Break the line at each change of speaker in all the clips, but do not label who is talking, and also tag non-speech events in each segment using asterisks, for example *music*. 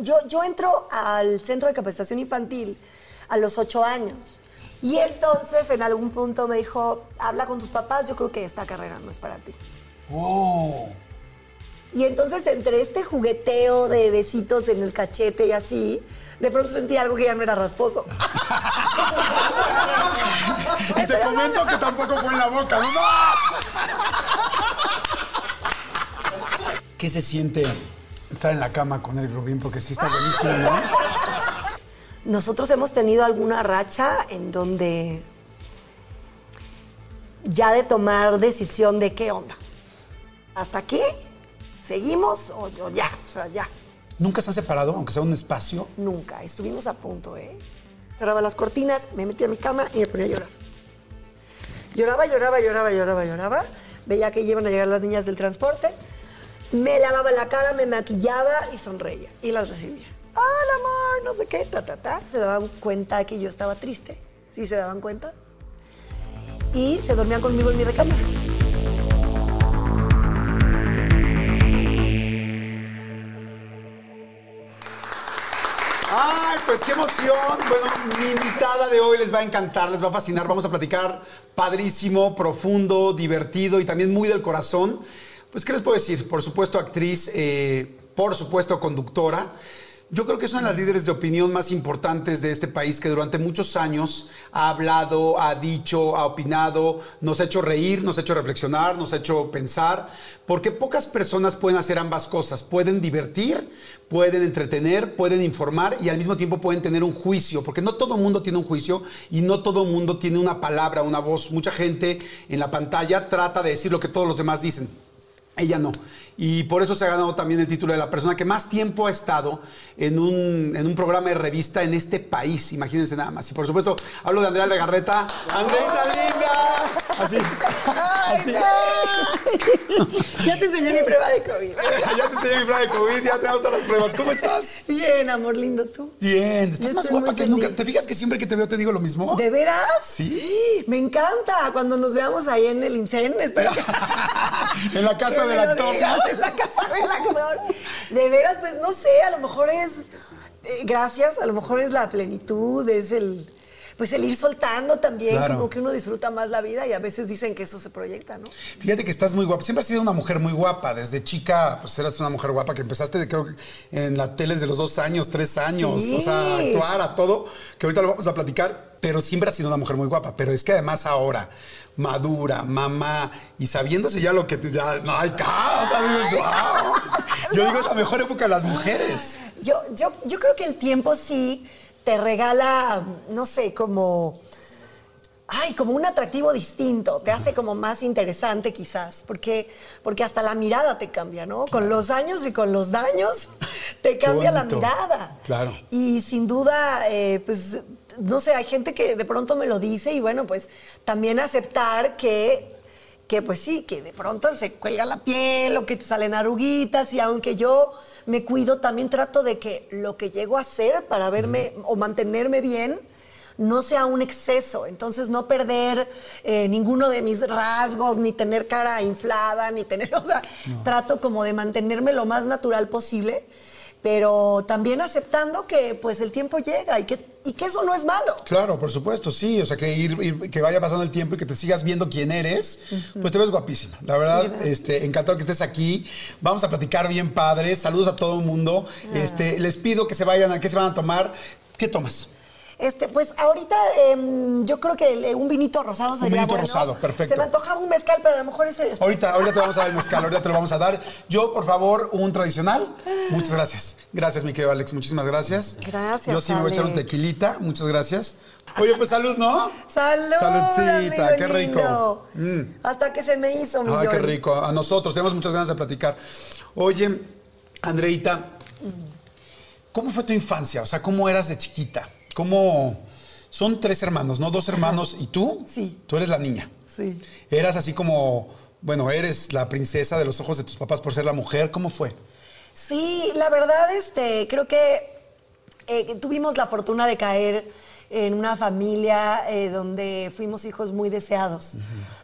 Yo, yo entro al centro de capacitación infantil a los ocho años. Y entonces en algún punto me dijo, habla con tus papás, yo creo que esta carrera no es para ti.
Oh.
Y entonces entre este jugueteo de besitos en el cachete y así, de pronto sentí algo que ya no era rasposo. *laughs*
y te comento que tampoco fue en la boca, ¿no? *laughs* ¿Qué se siente estar en la cama con Eric Rubín? Porque sí está buenísimo, ¿no?
Nosotros hemos tenido alguna racha en donde ya de tomar decisión de qué onda. ¿Hasta aquí? ¿Seguimos o, o ya? O sea, ya.
¿Nunca se han separado, aunque sea un espacio?
Nunca. Estuvimos a punto, ¿eh? Cerraba las cortinas, me metía a mi cama y me ponía a llorar. Lloraba, lloraba, lloraba, lloraba, lloraba. Veía que iban a llegar las niñas del transporte. Me lavaba la cara, me maquillaba y sonreía. Y las recibía. ¡Hola, amor! No sé qué, ta, ta, ta. Se daban cuenta que yo estaba triste. Sí, se daban cuenta. Y se dormían conmigo en mi recámara.
¡Ay, pues qué emoción! Bueno, mi invitada de hoy les va a encantar, les va a fascinar. Vamos a platicar padrísimo, profundo, divertido y también muy del corazón. Pues, ¿qué les puedo decir? Por supuesto, actriz, eh, por supuesto, conductora. Yo creo que es una de las líderes de opinión más importantes de este país que durante muchos años ha hablado, ha dicho, ha opinado, nos ha hecho reír, nos ha hecho reflexionar, nos ha hecho pensar, porque pocas personas pueden hacer ambas cosas. Pueden divertir, pueden entretener, pueden informar y al mismo tiempo pueden tener un juicio, porque no todo mundo tiene un juicio y no todo mundo tiene una palabra, una voz. Mucha gente en la pantalla trata de decir lo que todos los demás dicen. Ella no. Y por eso se ha ganado también el título de la persona que más tiempo ha estado en un, en un programa de revista en este país. Imagínense nada más. Y por supuesto, hablo de Andrea Legarreta. ¡Andreita linda! Así. así. *laughs*
ya te enseñé mi prueba de COVID.
ya te enseñé mi prueba de COVID, ya tenemos todas las pruebas. ¿Cómo estás?
Bien, amor lindo, ¿tú?
Bien. Estás
Yo
más guapa que nunca. ¿Te fijas que siempre que te veo te digo lo mismo?
¿De veras?
Sí.
Me encanta. Cuando nos veamos ahí en el INSEN, espero que... *laughs*
en la casa *laughs* del actor.
digas, En la casa del actor. De veras, pues no sé, a lo mejor es... eh, gracias, a lo mejor es la plenitud, es el... Pues el ir soltando también,
Claro.
como que uno disfruta más la vida y a veces dicen que eso se proyecta, ¿no?
Fíjate que estás muy guapa. Siempre has sido una mujer muy guapa. Desde chica, pues eras una mujer guapa que empezaste, de, creo que en la tele desde los dos años, tres años.
Sí.
O sea, actuar a todo, que ahorita lo vamos a platicar. Pero siempre has sido una mujer muy guapa. Pero es que además ahora, madura, mamá, y sabiéndose ya lo que ya no hay ¿sabes? ¡Wow! Yo digo, es la mejor época de las mujeres.
Yo, yo, yo creo que el tiempo sí te regala, no sé, como. Ay, como un atractivo distinto, te hace como más interesante quizás, porque, porque hasta la mirada te cambia, ¿no? Con los años y con los daños te cambia la mirada.
Claro.
Y sin duda, eh, pues, no sé, hay gente que de pronto me lo dice y bueno, pues también aceptar que que pues sí, que de pronto se cuelga la piel o que te salen arruguitas y aunque yo me cuido, también trato de que lo que llego a hacer para verme o mantenerme bien no sea un exceso, entonces no perder eh, ninguno de mis rasgos, ni tener cara inflada, ni tener, *laughs* o sea, trato como de mantenerme lo más natural posible, pero también aceptando que pues el tiempo llega y que, y que eso no es malo.
Claro, por supuesto, sí. O sea, que ir, ir- que vaya pasando el tiempo y que te sigas viendo quién eres, pues te ves guapísima. La verdad, este, encantado que estés aquí. Vamos a platicar bien padre. Saludos a todo el mundo.
Ah.
Este, les pido que se vayan, a qué se van a tomar. ¿Qué tomas?
Este, pues ahorita em, yo creo que el- un vinito rosado sería
vinito
bueno.
rosado, perfecto.
Se me antojaba un mezcal, pero a lo mejor ese después.
Ahorita, ahorita te vamos a dar el mezcal, ahorita te lo vamos a dar. Yo, por favor, un tradicional. Muchas gracias. Gracias, mi querido Alex. Muchísimas gracias.
Gracias,
Yo sí me voy a echar un tequilita. Muchas gracias. Oye, pues salud, ¿no?
¡Salud!
Saludcita,
amigo
qué rico.
lindo! Hasta que se me hizo, mi
Ay, qué rico. A nosotros tenemos muchas ganas de platicar. Oye, Andreita, ¿cómo fue tu infancia? O sea, ¿cómo eras de chiquita? ¿Cómo...? Son tres hermanos, ¿no? Dos hermanos y tú.
Sí.
Tú eres la niña.
Sí.
Eras así como, bueno, eres la princesa de los ojos de tus papás por ser la mujer. ¿Cómo fue?
Sí, la verdad, este, creo que eh, tuvimos la fortuna de caer en una familia eh, donde fuimos hijos muy deseados,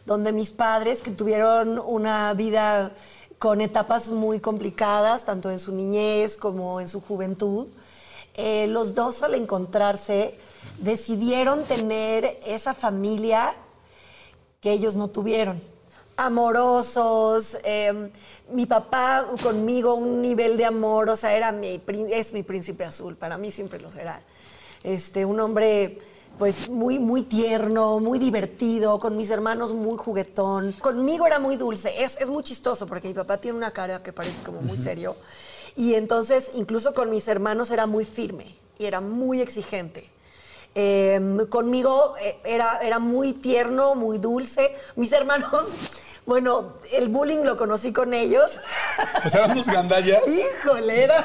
donde mis padres, que tuvieron una vida con etapas muy complicadas, tanto en su niñez como en su juventud. Eh, los dos al encontrarse decidieron tener esa familia que ellos no tuvieron. Amorosos, eh, mi papá conmigo un nivel de amor, o sea, era mi, es mi príncipe azul, para mí siempre lo será. Este, un hombre pues muy, muy tierno, muy divertido, con mis hermanos muy juguetón. Conmigo era muy dulce, es, es muy chistoso porque mi papá tiene una cara que parece como muy serio. Y entonces incluso con mis hermanos era muy firme y era muy exigente. Eh, conmigo eh, era, era muy tierno, muy dulce. Mis hermanos, *laughs* bueno, el bullying lo conocí con ellos. *laughs*
O sea, eran unos gandallas.
Híjole, eran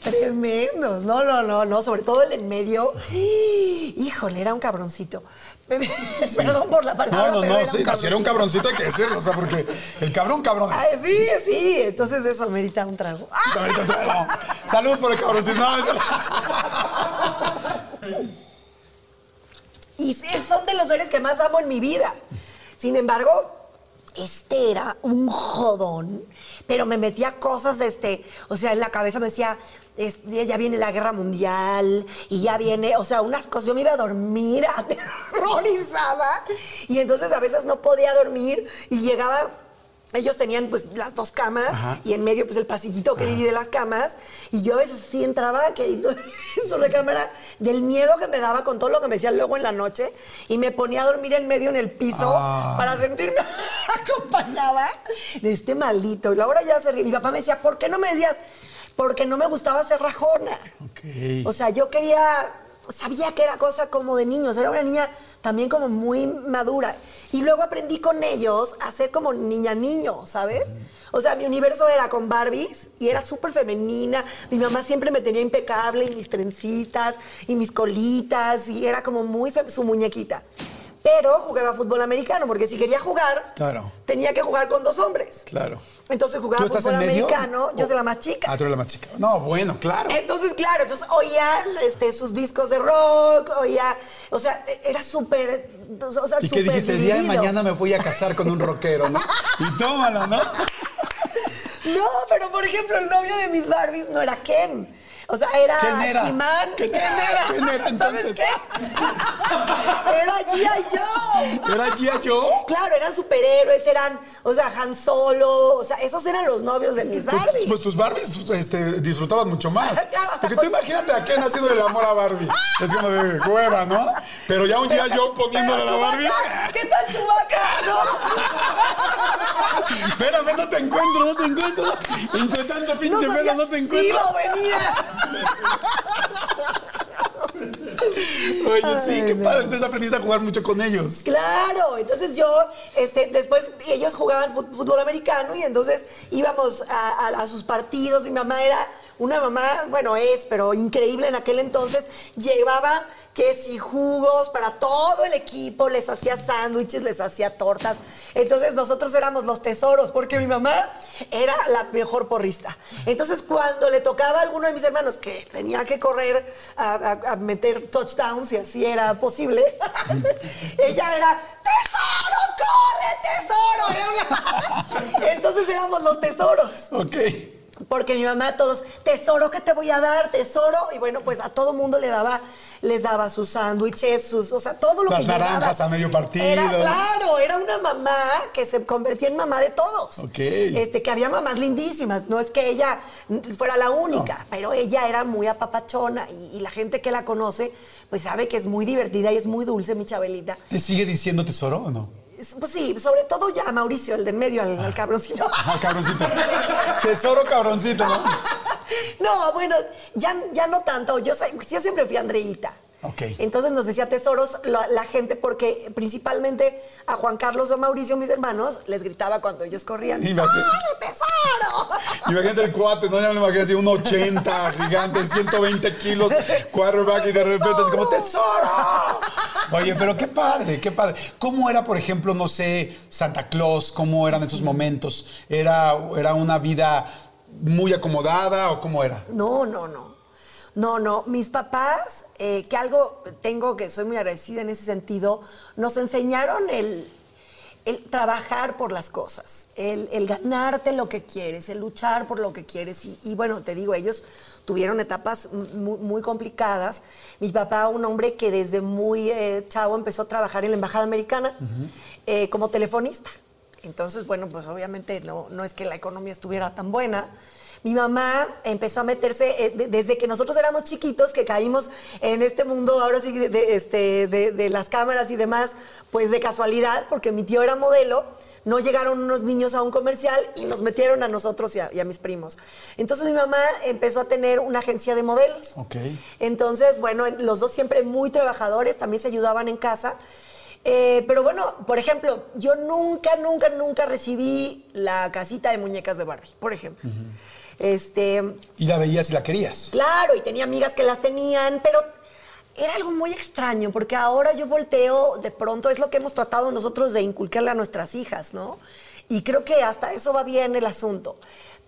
tremendos. No, no, no, no. Sobre todo el en medio. *gasps* Híjole, era un cabroncito. *laughs* Perdón por la palabra.
No, no,
pero
no,
era
sí, no, si era un cabroncito hay que decirlo, o sea, porque el cabrón, cabrón es.
Ay, sí, sí. Entonces eso merita un trago. *laughs* ¡Ah!
Salud por el cabroncito. No,
Y son de los seres que más amo en mi vida. Sin embargo, este era un jodón, pero me metía cosas, este, o sea, en la cabeza me decía, ya viene la guerra mundial y ya viene, o sea, unas cosas, yo me iba a dormir *laughs* aterrorizada y entonces a veces no podía dormir y llegaba ellos tenían pues las dos camas
Ajá.
y en medio pues el pasillito que divide las camas y yo a veces sí entraba que *laughs* en su recámara del miedo que me daba con todo lo que me decían luego en la noche y me ponía a dormir en medio en el piso
Ah.
para sentirme *laughs* acompañada de este maldito y luego ahora ya se ríe. mi papá me decía ¿por qué no me decías? porque no me gustaba ser rajona o sea, yo quería, sabía que era cosa como de niños, era una niña también como muy madura. Y luego aprendí con ellos a ser como niña niño, ¿sabes? O sea, mi universo era con Barbies y era súper femenina. Mi mamá siempre me tenía impecable y mis trencitas y mis colitas y era como muy su muñequita. Pero jugaba fútbol americano porque si quería jugar,
Claro.
tenía que jugar con dos hombres.
Claro.
Entonces jugaba
¿Tú estás
fútbol americano, yo soy la más chica.
Ah, tú eres la más chica. No, bueno, claro.
Entonces, claro, entonces oía este, sus discos de rock, oía, o sea, era súper, o sea,
Y que dijiste, el día de
dividido.
mañana me voy a casar con un rockero, ¿no? *laughs* Y tómala, ¿no?
No, pero por ejemplo, el novio de mis Barbies no era Ken. O sea, era
¿Quién era? ¿Quién
¿Quién *laughs*
era? ¿Quién era,
¿Sabes
entonces?
qué? *laughs* era G.I. Joe.
¿Era Joe?
Claro, eran superhéroes, eran, o sea, Han Solo, o sea, esos eran los novios de mis
Pues,
Barbies.
pues tus Barbies este, disfrutaban mucho más. *laughs*
Claro, hasta
Porque tú
con-
imagínate a quién haciendo el amor a Barbie. Es como de hueva, ¿no? Pero ya un día yo poniéndole a la Barbie.
¿Qué tal Chubaca? No.
Espérame, no te encuentro, no te encuentro. Entre tanto pinche
sabía
pelo no te encuentro.
iba o venía.
Oye, sí, qué
no.
padre. Entonces aprendiste a jugar mucho con ellos.
Claro, entonces yo, este, después ellos jugaban fútbol americano y entonces íbamos a, a- a sus partidos. Mi mamá era una mamá, bueno, es, pero increíble en aquel entonces. Llevaba que si jugos para todo el equipo, les hacía sándwiches, les hacía tortas. Entonces nosotros éramos los tesoros, porque mi mamá era la mejor porrista. Entonces cuando le tocaba a alguno de mis hermanos que tenía que correr a, meter touchdowns, y así era posible, *laughs* ella era, ¡tesoro, corre, tesoro! *laughs* Entonces éramos los tesoros.
Ok.
Porque mi mamá todos, tesoro que te voy a dar, tesoro. Y bueno, pues a todo mundo le daba, les daba sus sándwiches, sus, o sea, todo lo
Las
que llegaba.
naranjas a medio partido.
Era, claro, era una mamá que se convertía en mamá de todos.
Ok.
Este, que había mamás lindísimas. No es que ella fuera la única,
No.
pero ella era muy apapachona. Y, y la gente que la conoce, pues sabe que es muy divertida y es muy dulce, mi Chabelita.
¿Te sigue diciendo tesoro o no?
Pues sí, sobre todo ya a Mauricio, el de en medio, al, al cabroncito. *laughs*
Ah, cabroncito. Tesoro cabroncito, ¿no? *laughs*
No, bueno, ya, ya no tanto. Yo, soy- yo siempre fui Andreita.
Ok.
Entonces nos decía tesoros la, la gente porque principalmente a Juan Carlos o Mauricio, mis hermanos, les gritaba cuando ellos corrían.
Imagínate.
¡Ah, tesoro! *laughs*
Imagínate el cuate, ¿no? Ya me imagino así, un 80, gigante, 120 kilos, quarterback y de repente es como ¡Tesoro! Oye, pero qué padre, qué padre. ¿Cómo era, por ejemplo, no sé, Santa Claus? ¿Cómo eran esos momentos? ¿Era, era una vida muy acomodada o cómo era?
No, no, no. No, no. Mis papás, eh, que algo tengo que soy muy agradecida en ese sentido, nos enseñaron el, el trabajar por las cosas, el, el ganarte lo que quieres, el luchar por lo que quieres. Y, y bueno, te digo, ellos tuvieron etapas muy, muy complicadas. Mi papá, un hombre que desde muy eh, chavo empezó a trabajar en la Embajada Americana eh, como telefonista. Entonces, bueno, pues obviamente no, no es que la economía estuviera tan buena. Mi mamá empezó a meterse eh, de- desde que nosotros éramos chiquitos, que caímos en este mundo ahora sí de, de, este, de, las cámaras y demás, pues de casualidad, porque mi tío era modelo, no llegaron unos niños a un comercial y nos metieron a nosotros y a, y a mis primos. Entonces mi mamá empezó a tener una agencia de modelos. Entonces, bueno, los dos siempre muy trabajadores, también se ayudaban en casa. Eh, pero bueno, por ejemplo, yo nunca, nunca, nunca recibí la casita de muñecas de Barbie, por ejemplo. Este,
Y la veías y la querías.
claro, y tenía amigas que las tenían, pero era algo muy extraño, porque ahora yo volteo, de pronto es lo que hemos tratado nosotros de inculcarle a nuestras hijas, ¿no? Y creo que hasta eso va bien el asunto.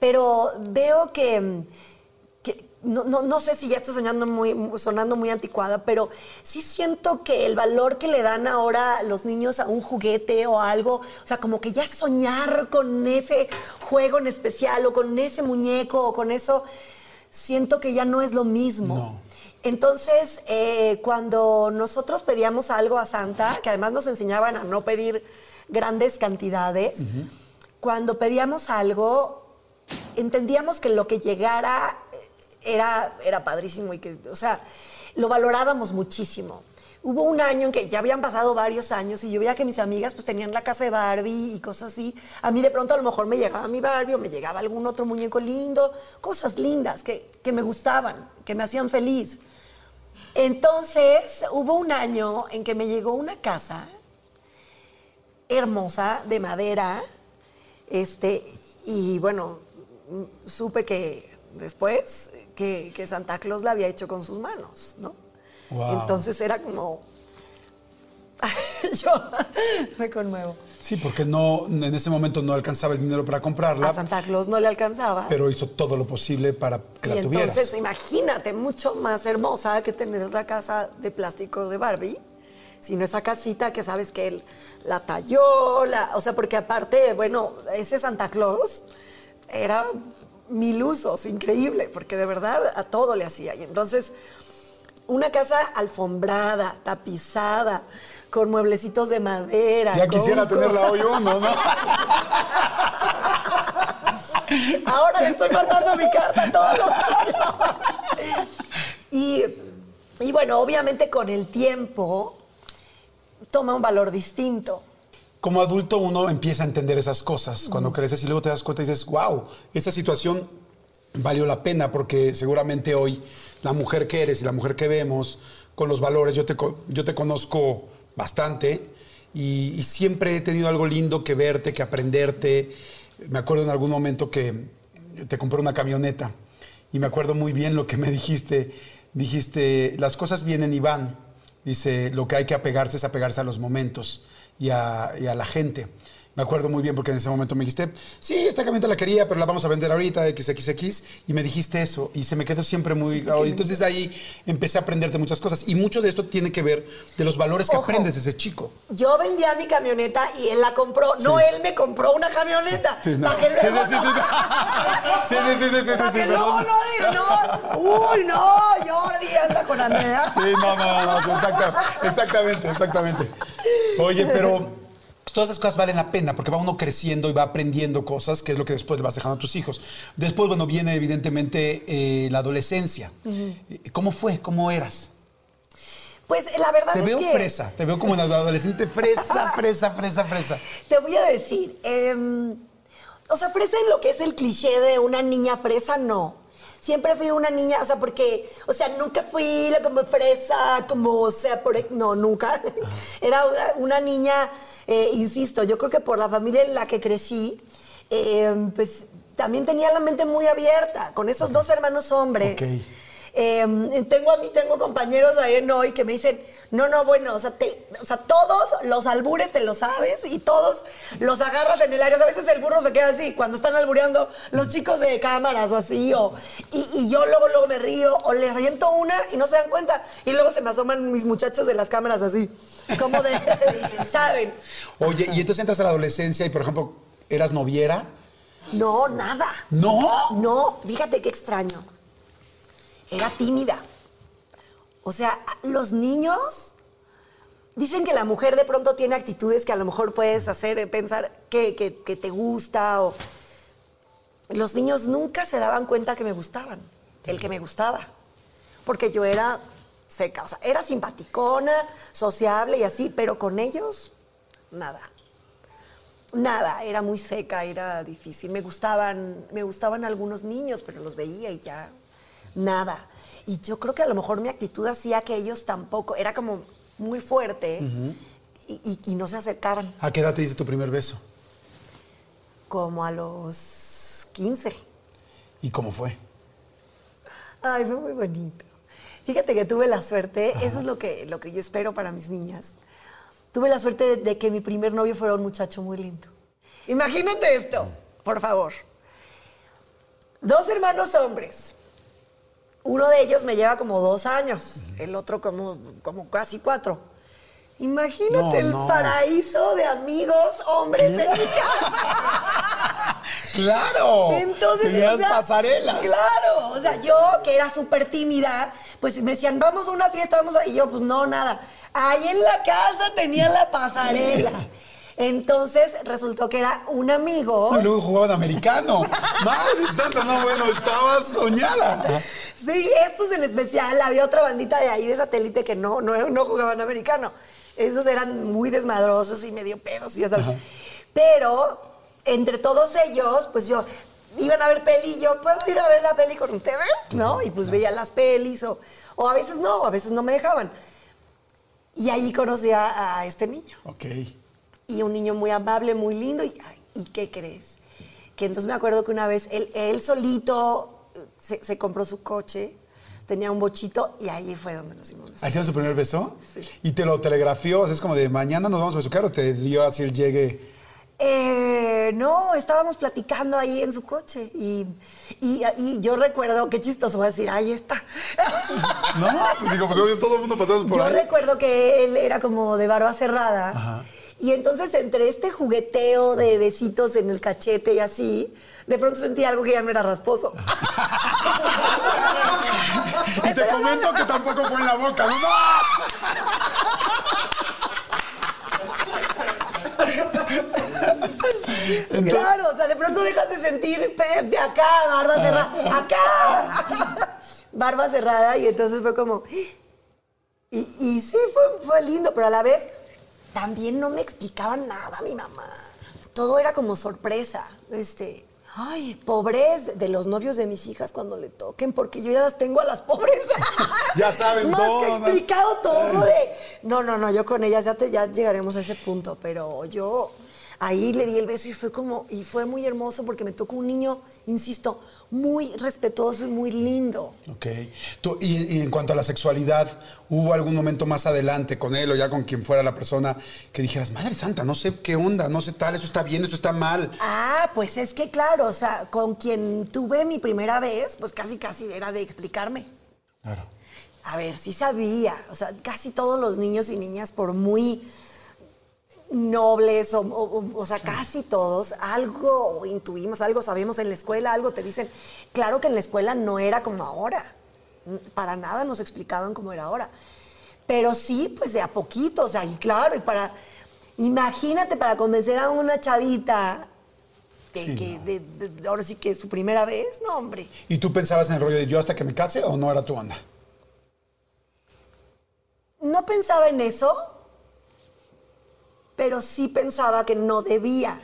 Pero veo que, que- no, no- no sé si ya estoy soñando muy, sonando muy anticuada, pero sí siento que el valor que le dan ahora los niños a un juguete o a algo, o sea, como que ya soñar con ese juego en especial o con ese muñeco o con eso, siento que ya no es lo mismo.
No.
Entonces, eh, cuando nosotros pedíamos algo a Santa, que además nos enseñaban a no pedir grandes cantidades, cuando pedíamos algo, entendíamos que lo que llegara era, era padrísimo y que, o sea, lo valorábamos muchísimo. Hubo un año en que ya habían pasado varios años y yo veía que mis amigas pues tenían la casa de Barbie y cosas así. A mí de pronto a lo mejor me llegaba mi Barbie o me llegaba algún otro muñeco lindo, cosas lindas que, que me gustaban, que me hacían feliz. Entonces hubo un año en que me llegó una casa hermosa de madera, este, y bueno, supe que después que, que Santa Claus la había hecho con sus manos, ¿no?
Wow.
Entonces era como... *laughs* Yo me conmuevo.
Sí, porque no, en ese momento no alcanzaba el dinero para comprarla,
A Santa Claus no le alcanzaba.
pero hizo todo lo posible para que
y
la tuvieras.
entonces, imagínate, mucho más hermosa que tener la casa de plástico de Barbie, sino esa casita que sabes que él la talló, la, o sea, porque aparte, bueno, ese Santa Claus era mil usos, increíble, porque de verdad a todo le hacía. Y entonces, una casa alfombrada, tapizada, con mueblecitos de madera.
ya
con-
quisiera
con-
tenerla hoy uno, ¿no? *laughs*
Ahora le estoy mandando mi carta todos los años. Y, y bueno, obviamente con el tiempo toma un valor distinto.
Como adulto uno empieza a entender esas cosas cuando creces y luego te das cuenta y dices, wow, esta situación valió la pena porque seguramente hoy la mujer que eres y la mujer que vemos con los valores, yo te, yo te conozco bastante y, y siempre he tenido algo lindo que verte, que aprenderte. Me acuerdo en algún momento que te compré una camioneta y me acuerdo muy bien lo que me dijiste. Dijiste, las cosas vienen y van. Dice, lo que hay que apegarse es apegarse a los momentos y a, y a la gente. Me acuerdo muy bien porque en ese momento me dijiste, sí, esta camioneta la quería, pero la vamos a vender ahorita, XXX, y me dijiste eso, y se me quedó siempre muy... y entonces de ahí empecé a aprenderte muchas cosas, y mucho de esto tiene que ver de los valores que
Ojo.
aprendes desde chico.
Yo vendía mi camioneta y él la compró. No, él me compró una camioneta.
Sí, no.
Para que
Sí,
luego
sí, sí, sí. Sí, sí, sí, sí, sí,
Para
sí,
que
perdón.
luego no diga, no. Uy, no, Jordi anda con Andrea.
Sí, no, no, no, no, exacta- exactamente, exactamente. Oye, pero todas esas cosas valen la pena porque va uno creciendo y va aprendiendo cosas, que es lo que después le vas dejando a tus hijos. Después, bueno, viene evidentemente eh, la adolescencia. Eh, ¿Cómo fue? ¿Cómo eras?
Pues la verdad
Te
es
veo
que...
fresa, te veo como una adolescente fresa, *laughs* fresa, fresa, fresa.
Te voy a decir, em, o sea, fresa en lo que es el cliché de una niña fresa, no. Siempre fui una niña, o sea, porque, o sea, nunca fui la como fresa, como, o sea, por, no, nunca. *laughs* Era una, una niña, eh, insisto, yo creo que por la familia en la que crecí, em, pues también tenía la mente muy abierta, con esos dos hermanos hombres.
Ok.
Em, tengo a mí, tengo compañeros ahí en hoy que me dicen, no, no, bueno, o sea, te- o sea, todos los albures te lo sabes y todos los agarras en el área. A veces el burro se queda así, cuando están albureando los chicos de cámaras o así, o, y, y yo luego, luego me río, o les aviento una y no se dan cuenta. Y luego se me asoman mis muchachos de las cámaras así, como de, *laughs* ¿saben?
Oye, y entonces entras a la adolescencia y, por ejemplo, ¿eras noviera?
No, nada.
¿No?
No, fíjate qué extraño. Era tímida. O sea, los niños dicen que la mujer de pronto tiene actitudes que a lo mejor puedes hacer eh, pensar que, que- que te gusta o... Los niños nunca se daban cuenta que me gustaban, el que me gustaba. Porque yo era seca, o sea, era simpaticona, sociable y así, pero con ellos, nada. Nada, era muy seca, era difícil. Me gustaban, me gustaban algunos niños, pero los veía y ya nada. Y yo creo que a lo mejor mi actitud hacía que ellos tampoco, era como muy fuerte y, y- y no se acercaban,
¿A qué edad te diste tu primer beso?
como a los 15.
¿Y cómo fue?
Ay, fue muy bonito. Fíjate que tuve la suerte, eso es lo que, lo que yo espero para mis niñas. Tuve la suerte de, de que mi primer novio fuera un muchacho muy lindo. Imagínate esto, por favor. Dos hermanos hombres. Uno de ellos me lleva como dos años, el otro como, como casi cuatro. Imagínate
No,
el
no.
paraíso de amigos hombres en mi casa.
¡Claro!
Entonces,
Tenías
o sea,
pasarela.
Claro, o sea, yo que era súper tímida, pues me decían, vamos a una fiesta, vamos a... Y yo, pues no, nada. Ahí en la casa tenía la pasarela. Entonces resultó que era un amigo.
Y luego jugaban americano. *laughs* Madre santa, no, bueno, estabas soñada.
Sí, estos en especial, había otra bandita de ahí de satélite que no, no, no jugaban americano. Esos eran muy desmadrosos y medio pedos, ya sabes. Pero entre todos ellos, pues yo iban a ver peli y yo, ¿puedo ir a ver la peli con ustedes? ¿No? Y pues veía las pelis o, o a veces no, a veces no me dejaban. Y ahí conocí a, a este niño.
Ok.
Y un niño muy amable, muy lindo. ¿Y, ay, ¿y qué crees? Que entonces me acuerdo que una vez él, él solito eh, se, se compró su coche, tenía un bochito y ahí fue donde nos besos.
¿Hacían su primer beso?
Sí.
¿Y te lo telegrafió? O sea, es como de mañana nos vamos a besucar o te dio así el llegue.
Eh, no, estábamos platicando ahí en su coche y, y, y yo recuerdo, qué chistoso, voy a decir, ahí está. *laughs*
No, pues digo, pues todo el mundo pasamos por
Yo
ahí.
recuerdo que él era como de barba cerrada.
Ajá.
Y entonces entre este jugueteo de besitos en el cachete y así, de pronto sentí algo que ya no era rasposo. *laughs*
Y te comento que tampoco fue en la boca, ¿no? *laughs*
Claro, o sea, de pronto dejas de sentir de acá, barba cerrada, acá, *laughs* barba cerrada, y entonces fue como. Y, y sí, fue, fue lindo, pero a la vez también no me explicaban nada mi mamá. Todo era como sorpresa. Este. Ay, pobres de los novios de mis hijas cuando le toquen, porque yo ya las tengo a las pobres. *laughs*
Ya saben
Más
todo,
que explicado todo de. No, no, no, yo con ellas ya, te, ya llegaremos a ese punto, pero yo ahí le di el beso y fue como. Y fue muy hermoso porque me tocó un niño, insisto, muy respetuoso y muy lindo.
Ok. Tú, y, y en cuanto a la sexualidad, ¿hubo algún momento más adelante con él o ya con quien fuera la persona que dijeras, Madre Santa, no sé qué onda, no sé tal, eso está bien, eso está mal?
Ah, pues es que claro, o sea, con quien tuve mi primera vez, pues casi casi era de explicarme.
Claro.
A ver, sí sabía. O sea, casi todos los niños y niñas, por muy nobles, o, o- o- sea, casi todos, algo intuimos, algo sabemos en la escuela, algo te dicen. Claro que en la escuela no era como ahora. Para nada nos explicaban cómo era ahora. Pero sí, pues de a poquito, o sea, y claro, y para. Imagínate para convencer a una chavita de
Sí,
que,
no.
de- de- ahora sí que es su primera vez, no, hombre.
¿Y tú pensabas en el rollo de yo hasta que me case o no era tu onda?
No pensaba en eso, pero sí pensaba que no debía.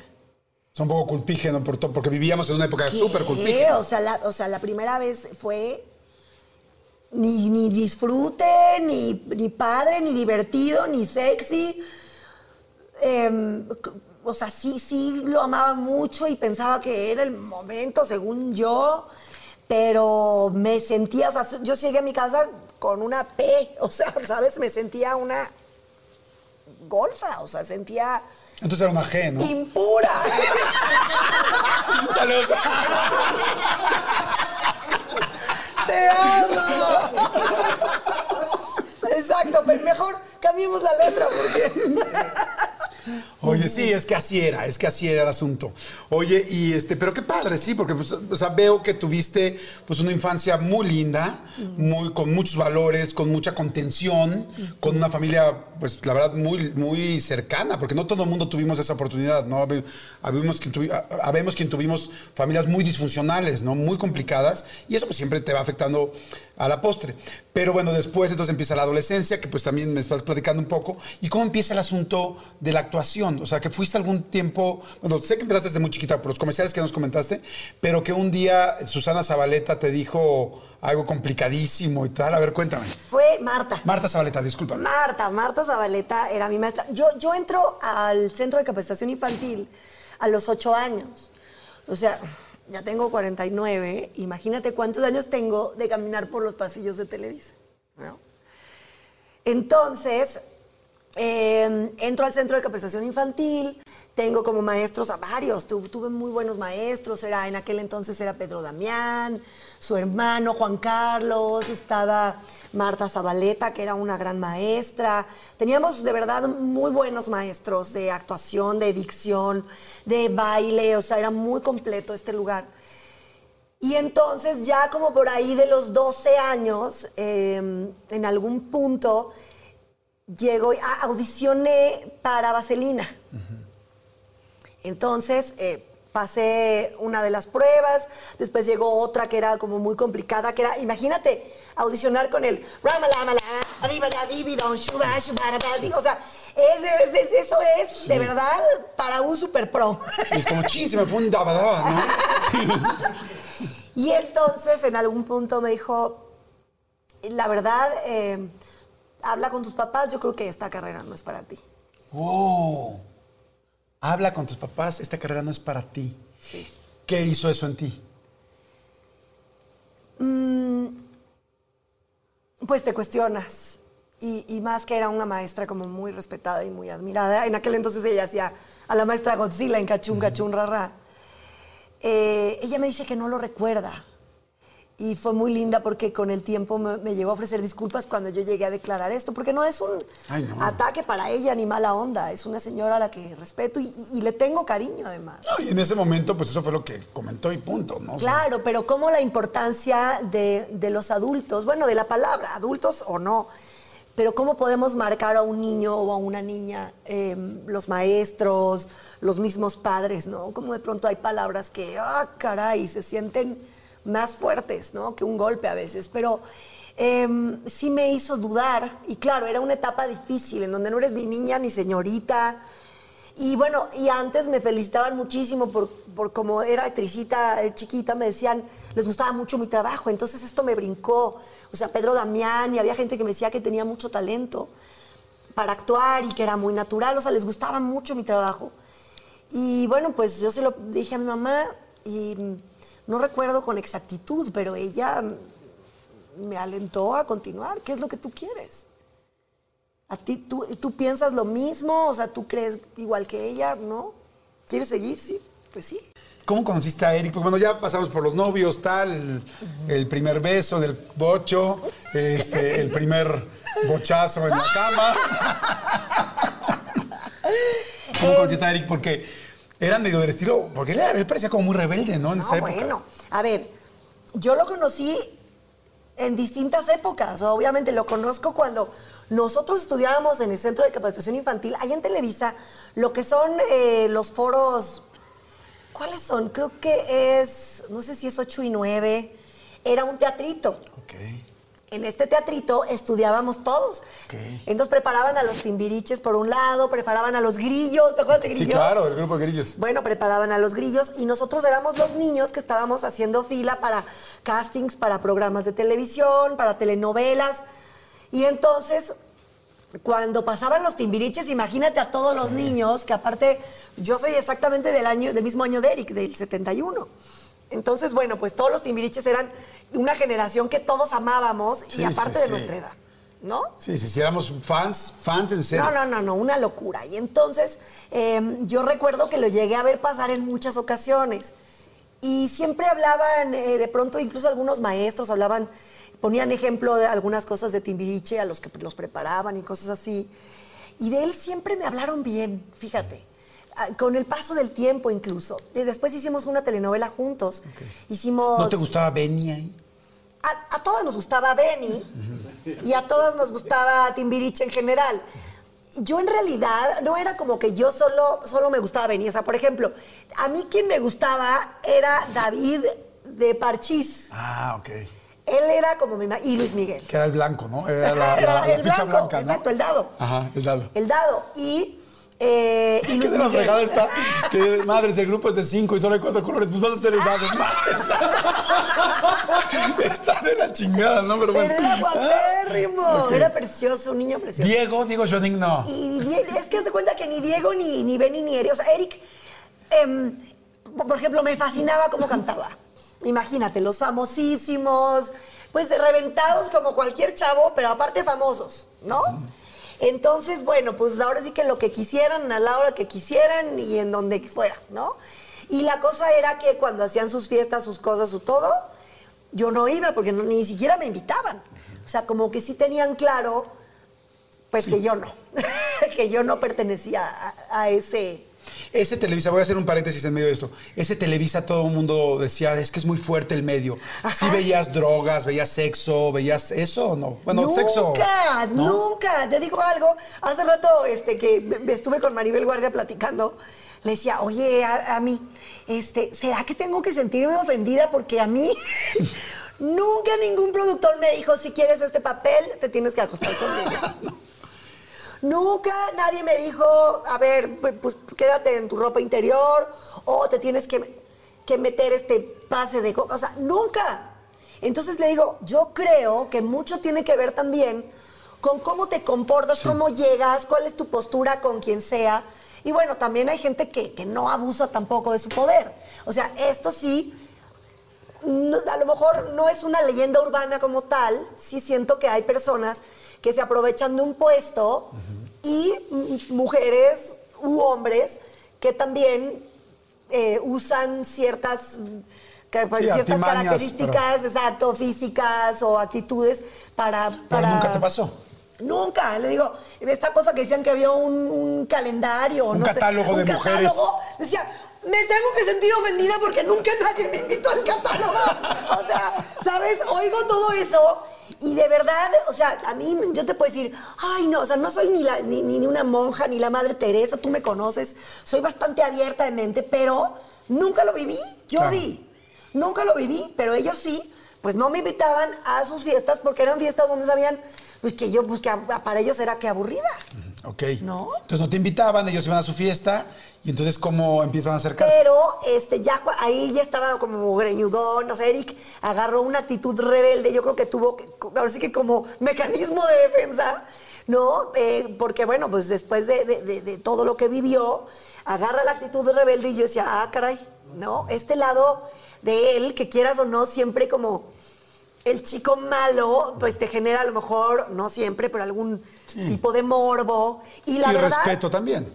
Es un poco culpígeno por to- porque vivíamos en una época súper culpígena.
O sea, la, o sea, la primera vez fue ni, ni disfrute, ni, ni padre, ni divertido, ni sexy. Em, o sea, sí, sí lo amaba mucho y pensaba que era el momento, según yo. pero me sentía, o sea, yo llegué a mi casa con una P, o sea, *laughs* ¿sabes? Me sentía una golfa, o sea, sentía
Entonces era una G, ¿no?
impura.
Salud.
¡Te amo! Exacto, pero mejor cambiemos la letra porque...
Sí, es que así era, es que así era el asunto. Oye, y este, pero qué padre, sí, porque pues, o sea, veo que tuviste pues una infancia muy linda, muy, con muchos valores, con mucha contención, con una familia, pues la verdad, muy, muy cercana, porque no todo el mundo tuvimos esa oportunidad, ¿no? Habe- Habemos quien, quien tuvimos familias muy disfuncionales, ¿no? Muy complicadas, y eso pues siempre te va afectando a la postre. Pero bueno, después entonces empieza la adolescencia, que pues también me estás platicando un poco, y cómo empieza el asunto de la actuación. O sea, que fuiste algún tiempo, bueno, sé que empezaste desde muy chiquita por los comerciales que nos comentaste, pero que un día Susana Zabaleta te dijo algo complicadísimo y tal. A ver, cuéntame.
Fue Marta.
Marta Zabaleta, discúlpame.
Marta, Marta Zabaleta era mi maestra. Yo, yo entro al centro de capacitación infantil a los ocho años. O sea, ya tengo 49. Imagínate cuántos años tengo de caminar por los pasillos de Televisa. Entonces, eh, entro al centro de capacitación infantil, tengo como maestros a varios, tu- tuve muy buenos maestros, era, en aquel entonces era Pedro Damián, su hermano Juan Carlos, estaba Marta Zabaleta, que era una gran maestra. Teníamos de verdad muy buenos maestros de actuación, de dicción, de baile, o sea, era muy completo este lugar. Y entonces ya como por ahí de los 12 años, eh, en algún punto, llego, a- audicioné para Vaselina. Entonces eh, pasé una de las pruebas, después llegó otra que era como muy complicada, que era, imagínate, audicionar con el. O sea, es- es- es- eso es de verdad para un super pro.
Sí, es como, ching, se me fue un ¿no? *laughs*
Y entonces en algún punto me dijo, la verdad, eh, habla con tus papás, yo creo que esta carrera no es para ti.
Oh. Habla con tus papás, esta carrera no es para ti.
Sí.
¿Qué hizo eso en ti?
Pues te cuestionas. Y, y más que era una maestra como muy respetada y muy admirada. En aquel entonces ella hacía a la maestra Godzilla en Cachún, Cachún, Rara. Eh, ella me dice que no lo recuerda. Y fue muy linda porque con el tiempo me, me llegó a ofrecer disculpas cuando yo llegué a declarar esto, porque no es un
Ay, no.
ataque para ella ni mala onda, es una señora a la que respeto y, y- y le tengo cariño además.
No, y en ese momento, pues eso fue lo que comentó y punto, ¿no? O sea,
Claro, pero como la importancia de, de los adultos, bueno, de la palabra, adultos o no, pero cómo podemos marcar a un niño o a una niña, eh, los maestros, los mismos padres, ¿no? Como de pronto hay palabras que, ah, caray, se sienten más fuertes, ¿no? Que un golpe a veces, pero eh, sí me hizo dudar, y claro, era una etapa difícil, en donde no eres ni niña ni señorita, y bueno, y antes me felicitaban muchísimo por, por como era actricita eh, chiquita, me decían, les gustaba mucho mi trabajo, entonces esto me brincó. O sea, Pedro Damián, y había gente que me decía que tenía mucho talento para actuar y que era muy natural, o sea, les gustaba mucho mi trabajo. Y bueno, pues yo se lo dije a mi mamá y no recuerdo con exactitud, pero ella me alentó a continuar. ¿Qué es lo que tú quieres? ¿A ti tú, tú piensas lo mismo? O sea, ¿tú crees igual que ella? ¿No? ¿Quieres seguir? Sí, pues sí.
¿Cómo conociste a Eric? Porque bueno, ya pasamos por los novios, tal, el, el primer beso del bocho, este, el primer bochazo en la cama. *laughs* ¿Cómo conociste a Eric? Porque eran medio del estilo, porque él, era- él parecía como muy rebelde, ¿no? En
No,
esa época.
bueno, a ver, yo lo conocí en distintas épocas. Obviamente lo conozco cuando nosotros estudiábamos en el Centro de Capacitación Infantil, ahí en Televisa, lo que son eh, los foros, ¿cuáles son? Creo que es, no sé si es 8 y 9, era un teatrito.
Ok.
En este teatrito estudiábamos todos. Entonces preparaban a los timbiriches por un lado, preparaban a los grillos, ¿te acuerdas de grillos?
Sí, claro, del grupo de grillos.
Bueno, preparaban a los grillos y nosotros éramos los niños que estábamos haciendo fila para castings, para programas de televisión, para telenovelas. Y entonces, cuando pasaban los timbiriches, imagínate a todos los niños, que aparte yo soy exactamente del año, del mismo año de Eric, del 71. Entonces, bueno, pues todos los timbiriches eran una generación que todos amábamos
Sí,
y aparte
sí,
de
sí.
nuestra edad, ¿no?
Sí, sí, sí, éramos fans, fans en serio.
No, no, no, no, una locura. Y entonces eh, yo recuerdo que lo llegué a ver pasar en muchas ocasiones. Y siempre hablaban, eh, de pronto incluso algunos maestros hablaban, ponían ejemplo de algunas cosas de Timbiriche a los que los preparaban y cosas así. Y de él siempre me hablaron bien, fíjate. Ah, Con el paso del tiempo incluso. Y después hicimos una telenovela juntos. Hicimos...
¿No te gustaba Benny ahí?
A, a todas nos gustaba Benny y a todas nos gustaba Timbiriche en general. Yo en realidad no era como que yo solo, solo me gustaba Benny. O sea, por ejemplo, a mí quien me gustaba era David de Parchís.
Ah, ok.
Él era como mi... Y Luis Miguel.
Que era el blanco, ¿no? Era *laughs* la, la- la
el
ficha
blanco,
blanca, ¿no?
exacto, el dado.
Ajá, el dado.
El dado. Y... Eh, y *laughs*
¿Qué
Luis
de la fregada está? Que madres, el grupo es de cinco y solo hay cuatro colores. Pues vas a hacer el
Ah.
dado. Madre, está, de la chingada, ¿no? Pero bueno.
Era guapérrimo.
Ok.
Era precioso, un niño precioso.
Diego, Diego Schoening, no.
Y es que se cuenta que ni Diego, ni, ni Benny, ni Eric. O sea, Eric, em, por ejemplo, me fascinaba cómo cantaba. Imagínate, los famosísimos, pues reventados como cualquier chavo, pero aparte famosos, ¿no? Entonces, bueno, pues ahora sí que lo que quisieran, a la hora que quisieran y en donde fuera, ¿no? Y la cosa era que cuando hacían sus fiestas, sus cosas, su todo, yo no iba porque no- ni siquiera me invitaban. O sea, como que sí tenían claro pues que yo no, *laughs* que yo no pertenecía a, a ese...
Ese Televisa, voy a hacer un paréntesis en medio de esto. Ese Televisa todo el mundo decía, es que es muy fuerte el medio. ¿Sí veías drogas, veías sexo, veías eso o no? Bueno,
nunca,
sexo. ¿no?
nunca. Te digo algo, hace rato este, que me- estuve con Maribel Guardia platicando, le decía, oye, a, a mí, este, ¿será que tengo que sentirme ofendida? Porque a mí *laughs* nunca ningún productor me dijo, si quieres este papel, te tienes que acostar conmigo. *laughs* Nunca nadie me dijo, a ver, pu- pues quédate en tu ropa interior o te tienes que, que meter este pase de... co-". O sea, nunca. Entonces le digo, yo creo que mucho tiene que ver también con cómo te comportas, cómo llegas, cuál es tu postura con quien sea. Y bueno, también hay gente que, que no abusa tampoco de su poder. O sea, esto sí, no- a lo mejor no es una leyenda urbana como tal, sí siento que hay personas que se aprovechan de un puesto y mujeres u hombres que también eh, usan ciertas, pues,
Sí,
ciertas características, exacto, físicas o actitudes para...
Pero nunca te pasó.
Nunca, le digo, esta cosa que decían que había un, un calendario,
Un
no sé,
catálogo de
un
mujeres.
catálogo, decía, me tengo que sentir ofendida porque nunca nadie me invitó al catálogo. *laughs* O sea, ¿sabes? Oigo todo eso y de verdad, o sea, a mí yo te puedo decir, ay, no, o sea, no soy ni, la, ni, ni una monja ni la madre Teresa, tú me conoces, soy bastante abierta de mente, pero nunca lo viví, Jordi. Nunca lo viví, pero ellos sí, pues no me invitaban a sus fiestas porque eran fiestas donde sabían pues que yo, pues que a- para ellos era que aburrida.
Ok.
¿No?
Entonces no te invitaban, ellos iban a su fiesta y entonces ¿cómo empiezan a acercarse?
Pero este, ya ahí ya estaba como greñudón, o sea, Eric agarró una actitud rebelde, yo creo que tuvo, que- ahora sí que como mecanismo de defensa, ¿no? Eh, porque bueno, pues después de, de- de- de todo lo que vivió, agarra la actitud rebelde y yo decía, ah, caray, ¿no? Este lado de él, que quieras o no, siempre como el chico malo, pues te genera a lo mejor, no siempre, pero algún tipo de morbo. Y la
y
verdad,
respeto también.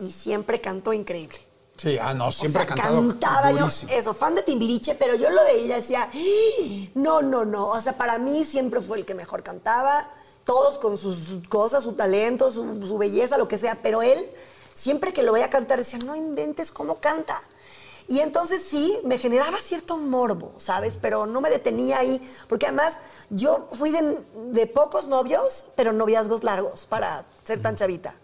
y siempre cantó increíble.
Sí, ah, no, siempre
o sea,
ha cantado
cantaba yo, eso, fan de Timbiriche, pero yo lo de ella decía, "¡Ah! no, no, no. O sea, para mí siempre fue el que mejor cantaba, todos con sus cosas, su talento, su, su belleza, lo que sea, pero él, siempre que lo veía cantar, decía, no inventes cómo canta. Y entonces sí, me generaba cierto morbo, ¿sabes? Pero no me detenía ahí, porque además yo fui de, de pocos novios, pero noviazgos largos para ser tan chavita.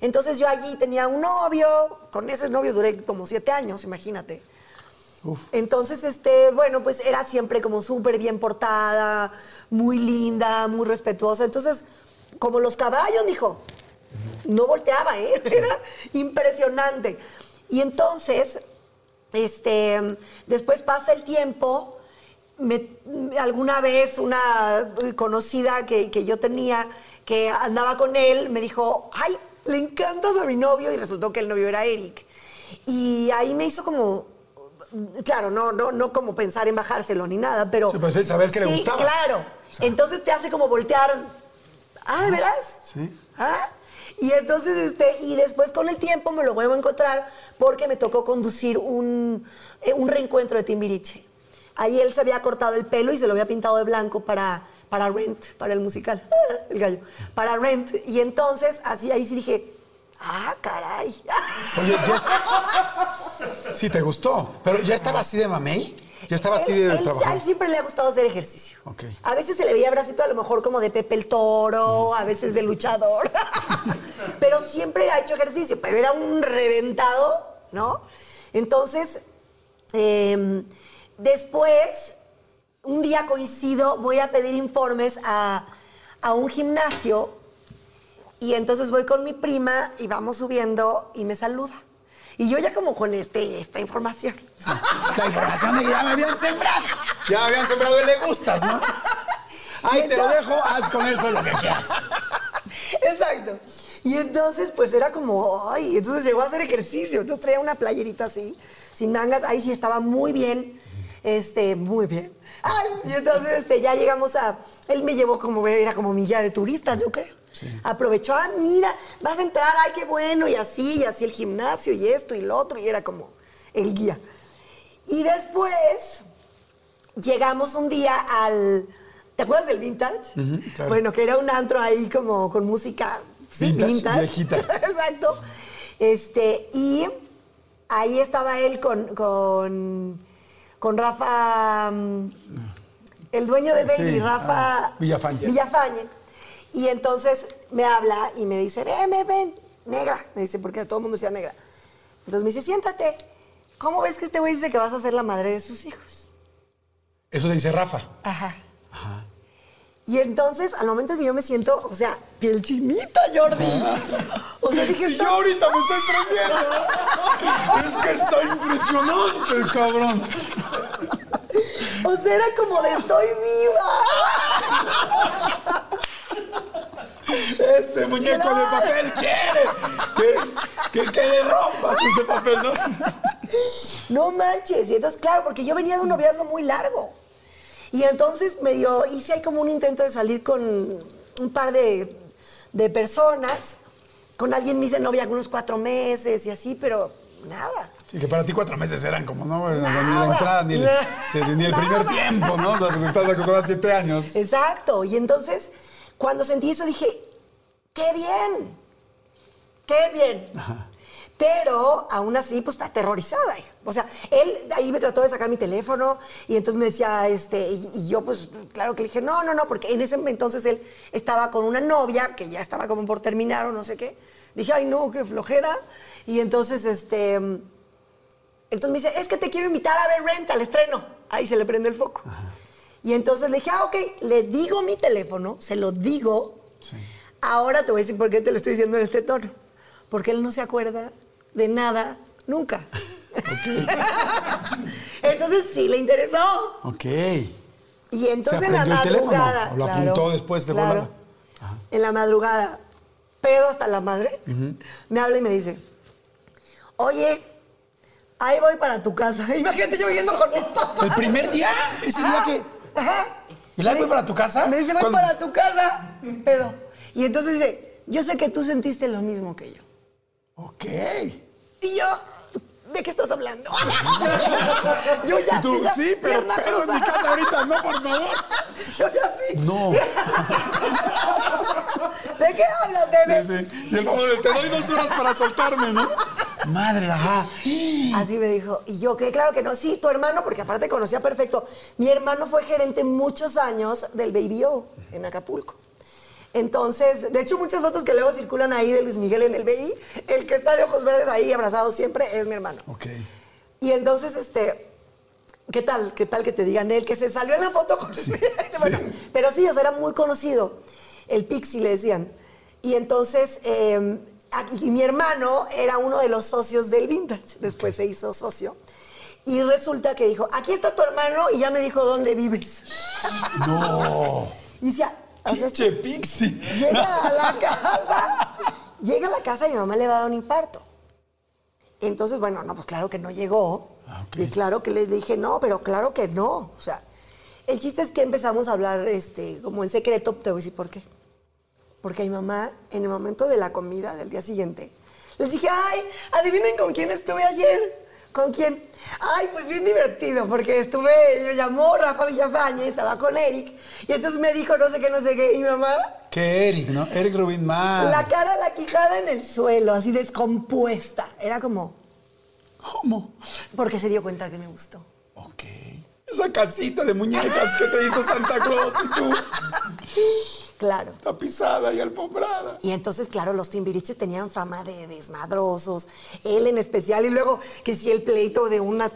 Entonces yo allí tenía un novio, con ese novio duré como siete años, imagínate. Entonces, este, bueno, pues era siempre como súper bien portada, muy linda, muy respetuosa. Entonces, como los caballos, mijo, no volteaba, ¿eh? *laughs* Era impresionante. Y entonces, este, después pasa el tiempo, me- alguna vez una conocida que, que yo tenía que andaba con él me dijo, ay, le encantas a mi novio y resultó que el novio era Eric. Y ahí me hizo como, claro, no, no, no como pensar en bajárselo ni nada, pero.
Sí, pues es saber que le
Sí,
gustabas.
Claro.
sea.
Entonces te hace como voltear. Ah, ¿de veras?
Sí.
Ah. Y entonces, este, y después con el tiempo me lo vuelvo a encontrar porque me tocó conducir un, eh, un reencuentro de Timbiriche. Ahí él se había cortado el pelo y se lo había pintado de blanco para, para Rent, para el musical, *laughs* el gallo, para Rent. Y entonces, así ahí sí dije, ah, caray.
Oye, ya está- *laughs* Sí, te gustó. Pero ya estaba así de mamey. Ya estaba así de
él-
trabajar.
a él siempre le ha gustado hacer ejercicio. A veces se le veía bracito a lo mejor como de Pepe el Toro, a veces de luchador. *laughs* pero siempre ha hecho ejercicio, pero era un reventado, ¿no? Entonces, eh, después, un día coincido, voy a pedir informes a, a un gimnasio y entonces voy con mi prima y vamos subiendo y me saluda. Y yo ya como con este, esta información. *laughs*
La información de que ya me habían sembrado. Ya me habían sembrado y le gustas, ¿no? Ay, te lo dejo, haz con eso lo que quieras.
Exacto. Y entonces, pues era como, ay, entonces llegó a hacer ejercicio. Entonces traía una playerita así, sin mangas. Ahí sí estaba muy bien, este, muy bien. Ay, y entonces este, ya llegamos a, él me llevó como, era como mi guía de turistas, yo creo. Aprovechó, ah, mira, vas a entrar, ay, qué bueno, y así, y así el gimnasio, y esto, y lo otro, y era como el guía. Y después llegamos un día al. ¿Te acuerdas del vintage?
claro.
Bueno, que era un antro ahí como con música sí,
Vintage,
vintage.
viejita. *laughs*
Exacto. Este, y ahí estaba él con, con, con Rafa, mm, el dueño del baby,
Sí,
Rafa
ah, Villafañe.
Villafañe. Y entonces me habla y me dice, ven, ven, ven, negra. Me dice, porque todo el mundo decía negra. Entonces me dice, siéntate. ¿Cómo ves que este güey dice que vas a ser la madre de sus hijos?
Eso le dice Rafa.
Ajá. Y entonces, al momento que yo me siento, o sea, piel chinita, Jordi. O sea, dije,
Si yo ahorita me estoy prendiendo. Es que está impresionante cabrón.
o sea, era como de estoy viva.
Este muñeco de papel quiere que, que, que le rompas este papel, ¿no?
No manches. Y entonces, claro, porque yo venía de un noviazgo muy largo. Y entonces me dio, hice ahí como un intento de salir con un par de, de personas. Con alguien me hice novia unos cuatro meses y así, pero nada.
Sí, que para ti cuatro meses eran como, ¿no? Ni la entrada, ni el, *laughs*
Nada.
ni el primer
Nada.
tiempo, ¿no? O sea, que estás acostumbrado a siete años.
Exacto. Y entonces, cuando sentí eso, dije, qué bien, qué bien. Pero aún así, pues está aterrorizada. O sea, él ahí me trató de sacar mi teléfono y entonces me decía, este, y, y yo pues claro que le dije, no, no, no, porque en ese entonces él estaba con una novia que ya estaba como por terminar o no sé qué. Dije, ay, no, qué flojera. Y entonces, este, entonces me dice, es que te quiero invitar a ver Rent al estreno. Ahí se le prende el foco. Y entonces le dije, ah, ok, le digo mi teléfono, se lo digo. Ahora te voy a decir por qué te lo estoy diciendo en este tono. Porque él no se acuerda de nada nunca. entonces sí le interesó.
Ok.
Y entonces
¿Se
en la
aprendió el teléfono
madrugada.
o lo apuntó después de volada?
En la madrugada, pedo hasta la madre, me habla y me dice: Oye, ahí voy para tu casa. *laughs* Imagínate yo viviendo con mis papás.
El primer día, ese día que.
Ajá.
¿Y la voy para tu casa?
Me dice, voy
¿Cuándo?
para tu casa. Pedo. Y entonces dice, yo sé que tú sentiste lo mismo que yo.
Ok.
Y yo, ¿de qué estás hablando? *laughs* yo ya
tú,
sí, ya,
sí, pero, pero en mi casa ahorita, no, por *laughs* favor.
Yo ya sí.
No. *laughs*
¿De qué hablas?
Sí, sí. Y el de, te doy dos horas para soltarme, ¿no? Madre, ajá.
Así me dijo. Y yo, que claro que no. Sí, tu hermano, porque aparte conocía perfecto. Mi hermano fue gerente muchos años del Baby O en Acapulco. Entonces, de hecho, muchas fotos que luego circulan ahí de Luis Miguel en el Baby, el que está de ojos verdes ahí abrazado siempre es mi hermano.
Ok.
Y entonces, este, ¿qué tal? ¿Qué tal que te digan él que se salió en la foto con *laughs* Pero sí, o sea, era muy conocido. El Pixie le decían. Y entonces, eh, aquí- y mi hermano era uno de los socios del Vintage. Después se hizo socio. Y resulta que dijo, aquí está tu hermano y ya me dijo dónde vives.
No. *laughs*
Y decía, o sea,
Pinche pixie.
Llega a la casa. Llega a la casa y mi mamá le va a dar un infarto. Entonces, bueno, no, pues claro que no llegó.
Ah.
Y claro que le dije, no, pero claro que no. O sea, el chiste es que empezamos a hablar este, como en secreto, te voy a decir por qué. Porque mi mamá, en el momento de la comida del día siguiente, les dije, ay, adivinen con quién estuve ayer. ¿Con quién? Ay, pues bien divertido, porque estuve, yo llamó Rafa Villafañe, estaba con Eric, y entonces me dijo no sé qué, no sé qué, y mi mamá,
Que Eric, ¿no? Eric Rubin más.
la cara, la quijada en el suelo, así descompuesta. Era como,
¿Cómo?
porque se dio cuenta que me gustó.
Ok. Esa casita de muñecas que te hizo Santa Claus y tú, *laughs*
Claro.
tapizada y alfombrada.
Y entonces, claro, los timbiriches tenían fama de desmadrosos, él en especial, y luego que si el pleito de unas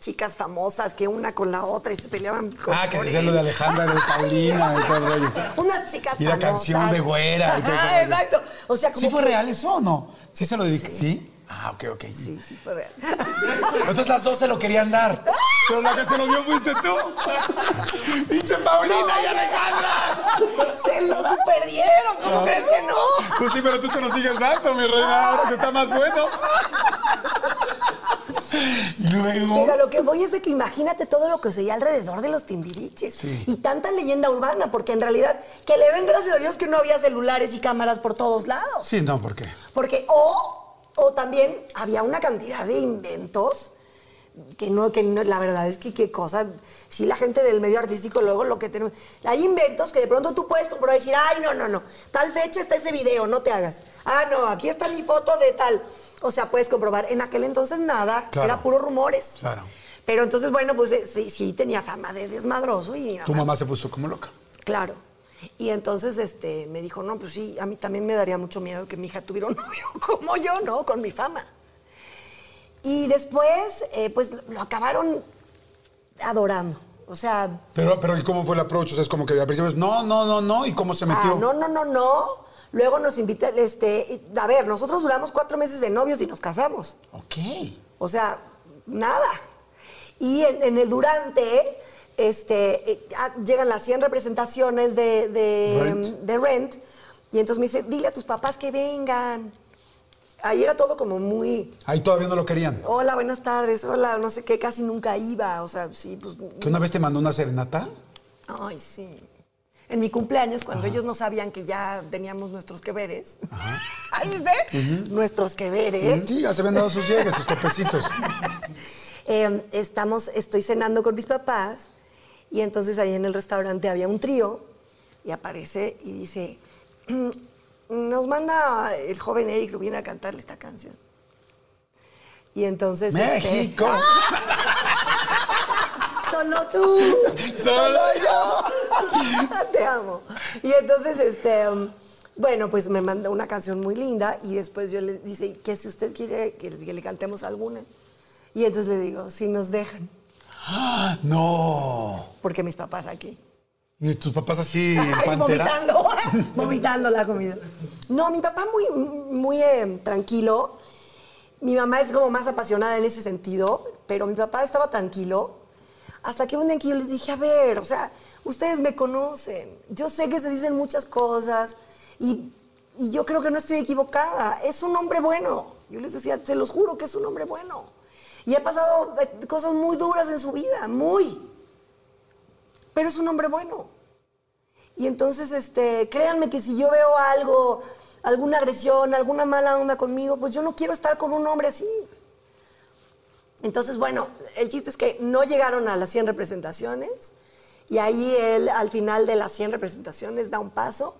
chicas famosas, que una con la otra y se peleaban con
Ah, que
por
decía
él.
lo de Alejandra, de Paulina y todo el rollo. *laughs*
Unas chicas
Y la
famosas.
canción de Güera y todo
Ajá, exacto. O sea, como
¿Sí fue
que-
real eso o no? ¿Sí se lo dediqué? ¿Sí? Ah, ok, ok.
Sí, sí fue real.
Entonces las dos se lo querían dar. Pero la que se lo dio fuiste tú. ¡Pinche Paulina y Alejandra!
Se lo superdieron, ¿cómo crees que no?
Pues sí, pero tú te lo sigues dando, mi reina, ahora que está más bueno. Y luego.
Pero lo que voy es de que imagínate todo lo que se oía alrededor de los timbiriches.
Sí.
Y tanta leyenda urbana, porque en realidad, que le den gracias a Dios que no había celulares y cámaras por todos lados.
Sí, no, ¿por qué?
Porque, o, o también había una cantidad de inventos que no, que no- la verdad es que qué cosa, si la gente del medio artístico luego lo que tenemos, hay inventos que de pronto tú puedes comprobar y decir, ay, no, no, no, tal fecha está ese video, no te hagas. Ah, no, aquí está mi foto de tal. O sea, puedes comprobar. En aquel entonces nada,
Claro.
era puro rumores.
Claro.
Pero entonces, bueno, pues eh, sí, sí tenía fama de desmadroso y mi
Tu mamá se puso como loca.
Claro. Y entonces este, me dijo, no, pues sí, a mí también me daría mucho miedo que mi hija tuviera un *laughs* novio como yo, ¿no? Con mi fama. Y después, eh, pues lo acabaron adorando. O sea,
Pero, pero ¿y cómo fue el approach? O sea, es como que al principio es no, no, no, no. ¿Y cómo se metió?
ah, no, no, no, no. Luego nos invita, este, a ver, nosotros duramos cuatro meses de novios y nos casamos.
Ok.
O sea, nada. Y en, en el durante, este, eh, ah, llegan las 100 representaciones de, de,
Rent.
de Rent. Y entonces me dice, dile a tus papás que vengan. Ahí era todo como muy,
Ahí todavía no lo querían.
hola, buenas tardes, hola, no sé qué, casi nunca iba. O sea, sí, pues,
¿Que una vez te mandó una serenata?
ay, sí. En mi cumpleaños, cuando ellos no sabían que ya teníamos nuestros que veres. ¿Ay, viste? Nuestros que veres.
Sí, ya se habían dado sus llegues, sus topecitos. *laughs*
Eh, estamos, estoy cenando con mis papás y entonces ahí en el restaurante había un trío y aparece y dice, "Mm, nos manda el joven Eric Rubin a cantarle esta canción. Y entonces... este,
México. *laughs*
solo tú,
Solo
yo. *laughs* Te amo. Y entonces, este, um, bueno, pues me mandó una canción muy linda y después yo le dice que si usted quiere que, que le cantemos alguna. Y entonces le digo, si nos dejan,
¡Ah! No.
porque mis papás aquí.
Y tus papás así, *laughs* pantera.
vomitando, *laughs* vomitando la comida. No, mi papá muy, muy eh, tranquilo. Mi mamá es como más apasionada en ese sentido, pero mi papá estaba tranquilo. Hasta que un día que yo les dije, a ver, o sea, ustedes me conocen. Yo sé que se dicen muchas cosas y, y yo creo que no estoy equivocada. Es un hombre bueno. Yo les decía, se los juro que es un hombre bueno. Y ha pasado eh, cosas muy duras en su vida, muy. Pero es un hombre bueno. Y entonces, este, créanme que si yo veo algo, alguna agresión, alguna mala onda conmigo, pues yo no quiero estar con un hombre así. Entonces, bueno, el chiste es que no llegaron a las 100 representaciones y ahí él, al final de las 100 representaciones, da un paso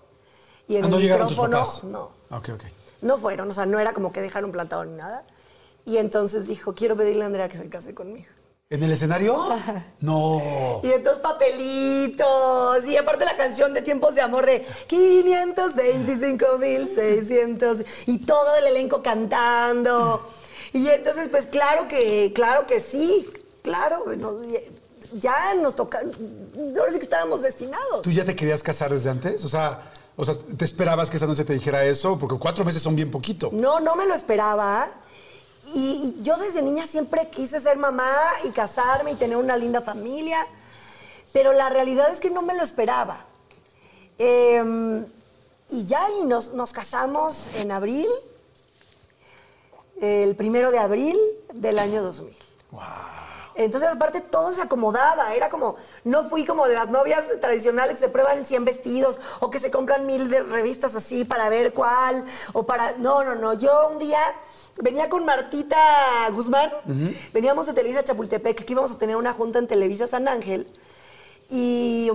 y en
Ah,
el
¿No llegaron tus
micrófono,
papás?
no,
Ok, ok.
no fueron, o sea, no era como que dejaron plantado ni nada. Y entonces dijo, quiero pedirle a Andrea que se case conmigo.
¿En el escenario? *laughs* No.
Y entonces papelitos. Y aparte la canción de Tiempos de Amor de 525.600. Y todo el elenco cantando. Y entonces, pues claro que, claro que sí. Claro. no, ya nos toca. Ahora sí que estábamos destinados.
¿Tú ya te querías casar desde antes? O sea, o sea, ¿te esperabas que esa noche te dijera eso? Porque cuatro meses son bien poquito.
No, no me lo esperaba. Y, yo desde niña siempre quise ser mamá y casarme y tener una linda familia. Pero la realidad es que no me lo esperaba. Eh, y ya, y nos, nos casamos en abril, el primero de abril del año 2000. Entonces, aparte, todo se acomodaba. Era como, no fui como de las novias tradicionales que se prueban 100 vestidos o que se compran mil de revistas así para ver cuál. O para. No, no, no. Yo un día venía con Martita Guzmán. Veníamos de Televisa Chapultepec, que íbamos a tener una junta en Televisa San Ángel. Y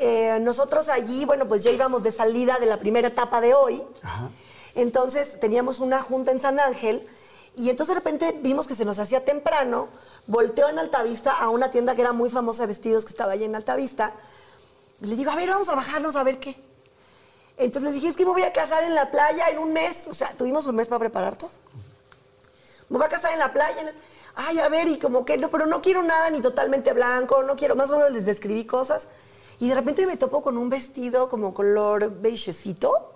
eh, nosotros allí, bueno, pues ya íbamos de salida de la primera etapa de hoy. Entonces teníamos una junta en San Ángel y entonces de repente vimos que se nos hacía temprano, volteó en Altavista a una tienda que era muy famosa de vestidos que estaba allí en Altavista. Y le digo, a ver, vamos a bajarnos a ver qué. Entonces le dije, es que me voy a casar en la playa en un mes. O sea, tuvimos un mes para preparar todo. Me voy a casar en la playa. Ay, a ver, y como que no, pero no quiero nada ni totalmente blanco, no quiero, más o menos les describí cosas. Y de repente me topo con un vestido como color beigecito,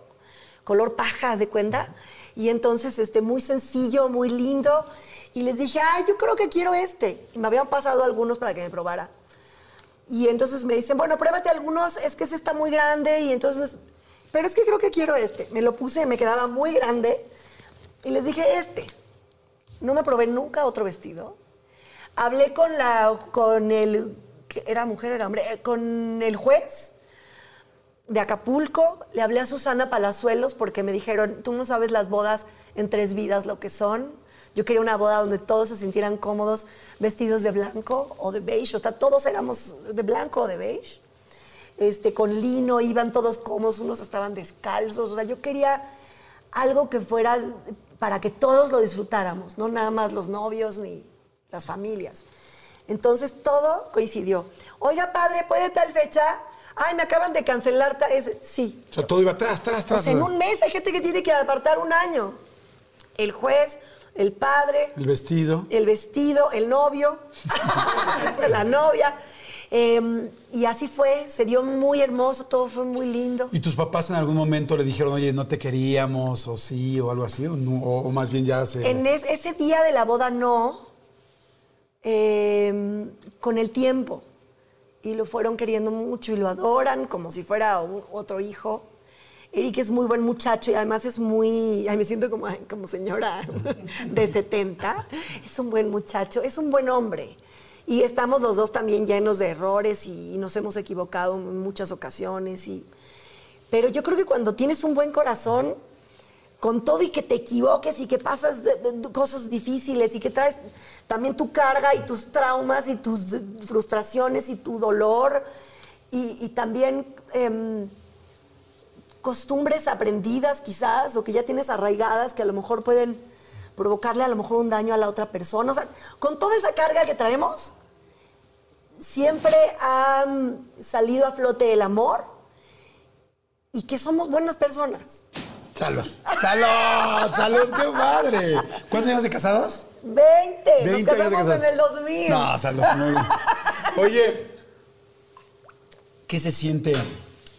color paja, de cuenta? Y entonces, este, muy sencillo, muy lindo. Y les dije, ay, yo creo que quiero este. Y me habían pasado algunos para que me probara. Y entonces me dicen, bueno, pruébate algunos, es que ese está muy grande. Y entonces, pero es que creo que quiero este. Me lo puse, me quedaba muy grande. Y les dije, este. No me probé nunca otro vestido. Hablé con, la, con el, era mujer, era hombre, eh, con el juez de Acapulco, le hablé a Susana Palazuelos porque me dijeron, tú no sabes las bodas en tres vidas lo que son. Yo quería una boda donde todos se sintieran cómodos vestidos de blanco o de beige, o sea, todos éramos de blanco o de beige. Este, con lino, iban todos cómodos, unos estaban descalzos, o sea, yo quería algo que fuera para que todos lo disfrutáramos, no nada más los novios ni las familias. Entonces todo coincidió. Oiga, padre, ¿puede tal fecha? Ay, me acaban de cancelar. Ese. Sí.
O sea, todo iba atrás, atrás, atrás.
Pues en un mes hay gente que tiene que apartar un año. El juez, el padre.
El vestido.
El vestido, el novio, *laughs* la novia. Em, y así fue, se dio muy hermoso, todo fue muy lindo.
¿Y tus papás en algún momento le dijeron, oye, no te queríamos, o sí, o algo así? ¿O, más bien ya se.?
En ese día de la boda no. Em, con el tiempo y lo fueron queriendo mucho y lo adoran como si fuera otro hijo. Eric es muy buen muchacho y además es muy, ay, me siento como, como señora *laughs* de 70, es un buen muchacho, es un buen hombre. Y estamos los dos también llenos de errores y, nos hemos equivocado en muchas ocasiones. Y, pero yo creo que cuando tienes un buen corazón, con todo y que te equivoques y que pasas cosas difíciles y que traes también tu carga y tus traumas y tus frustraciones y tu dolor y, también em, costumbres aprendidas quizás o que ya tienes arraigadas que a lo mejor pueden provocarle a lo mejor un daño a la otra persona. O sea, con toda esa carga que traemos, siempre ha salido a flote el amor y que somos buenas personas.
Salud. Salud, salud, qué madre. ¿Cuántos años de casados?
20. Nos casamos en el 2000.
No, salud. Oye, ¿qué se siente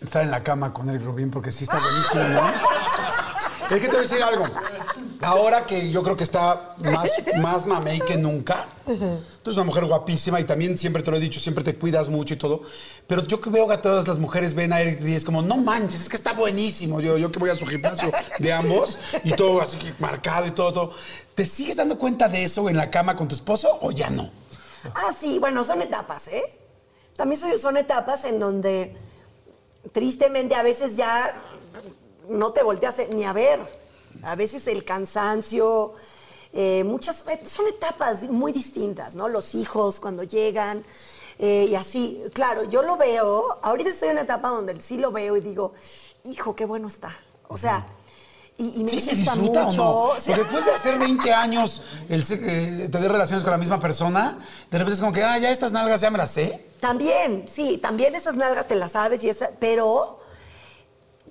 estar en la cama con el Rubín? Porque sí está buenísimo, ¿no? Es que te voy a decir algo. Ahora que yo creo que está más, más mamey que nunca, tú eres una mujer guapísima y también siempre te lo he dicho, siempre te cuidas mucho y todo. Pero yo que veo que todas las mujeres ven a Eric y es como, no manches, es que está buenísimo. Yo, yo que voy a su gimnasio de ambos y todo así marcado y todo, todo. ¿Te sigues dando cuenta de eso en la cama con tu esposo o ya no?
Ah, sí, bueno, son etapas, ¿eh? También son etapas en donde tristemente a veces ya no te volteas ni a ver. A veces el cansancio, eh, muchas, eh, son etapas muy distintas, ¿no? Los hijos cuando llegan eh, y así. Claro, yo lo veo, ahorita estoy en una etapa donde sí lo veo y digo, hijo, qué bueno está. O sea, y, me gusta mucho.
después de hacer 20 años el, tener relaciones con la misma persona, de repente es como que, ah, ya estas nalgas ya me las sé.
También, sí, también esas nalgas te las sabes, y esa, pero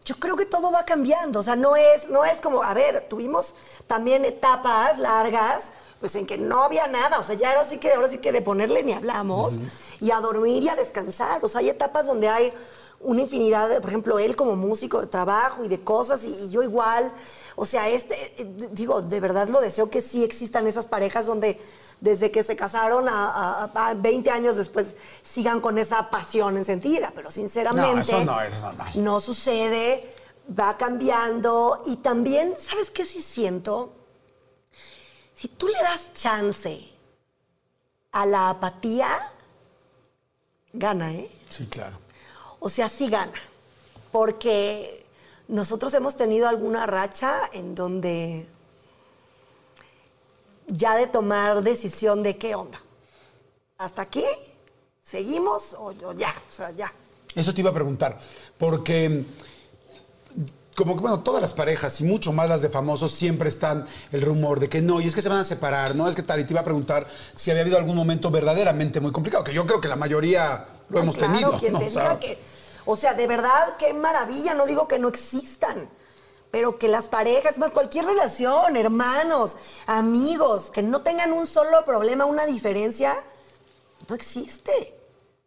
yo creo que todo va cambiando. O sea, no es, no es como, a ver, tuvimos también etapas largas, pues en que no había nada. O sea, ya ahora sí que, ahora sí que de ponerle ni hablamos. Y a dormir y a descansar. O sea, hay etapas donde hay una infinidad, de, por ejemplo, él como músico de trabajo y de cosas, y, yo igual. O sea, este, eh, digo, de verdad lo deseo que sí existan esas parejas donde desde que se casaron a, 20 años después sigan con esa pasión encendida, pero sinceramente
no, no, eso
no sucede, va cambiando y también, ¿sabes qué sí siento? Si tú le das chance a la apatía, gana, ¿eh?
Sí, claro.
O sea, sí gana. Porque nosotros hemos tenido alguna racha en donde ya de tomar decisión de qué onda. ¿Hasta aquí? ¿Seguimos o, o ya? O sea, ya.
Eso te iba a preguntar, porque como que, bueno, todas las parejas y mucho más las de famosos siempre están el rumor de que no, y es que se van a separar, no es que tal, y te iba a preguntar si había habido algún momento verdaderamente muy complicado, que yo creo que la mayoría lo
Ay,
hemos
claro,
tenido.
quien
¿no?
te
O sea,
diga que, o sea, de verdad, qué maravilla, no digo que no existan, pero que las parejas, más cualquier relación, hermanos, amigos, que no tengan un solo problema, una diferencia, no existe.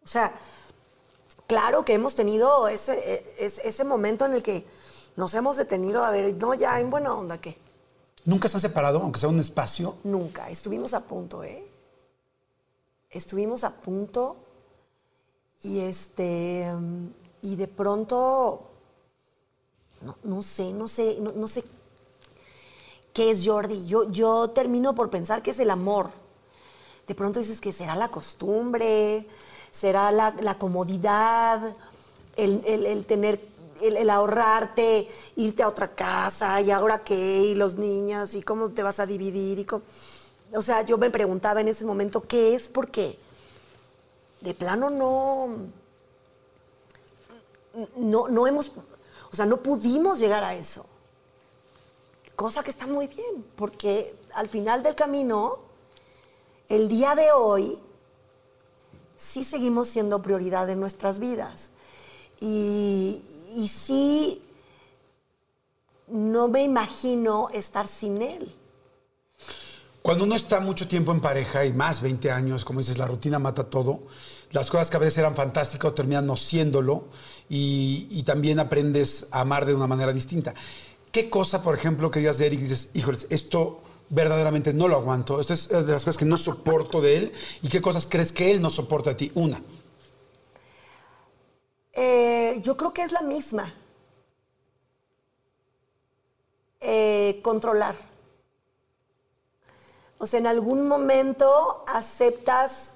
O sea, claro que hemos tenido ese, e- es- ese momento en el que nos hemos detenido a ver, no, ya en buena onda, ¿qué?
¿Nunca se han separado, aunque sea un espacio?
Nunca. Estuvimos a punto, ¿eh? Estuvimos a punto y este y de pronto no, no sé, no sé, no, sé qué es Jordi. Yo, yo termino por pensar que es el amor. De pronto dices que será la costumbre, será la, la comodidad, el, el- el tener, el, el ahorrarte, irte a otra casa, y ahora qué, y los niños, y cómo te vas a dividir, y cómo- O sea, yo me preguntaba en ese momento, ¿qué es? Porque de plano no, no, no hemos, o sea, no pudimos llegar a eso. Cosa que está muy bien, porque al final del camino, el día de hoy, sí seguimos siendo prioridad en nuestras vidas. Y, y sí, no me imagino estar sin él.
Cuando uno está mucho tiempo en pareja y más 20 años, como dices, la rutina mata todo, las cosas que a veces eran fantásticas terminan no siéndolo y, y también aprendes a amar de una manera distinta. ¿Qué cosa, por ejemplo, que digas de Eric dices, híjoles, esto verdaderamente no lo aguanto, esto es eh, de las cosas que no soporto de él y qué cosas crees que él no soporta de ti? Una.
Eh, yo creo que es la misma. Eh, controlar. O sea, en algún momento aceptas...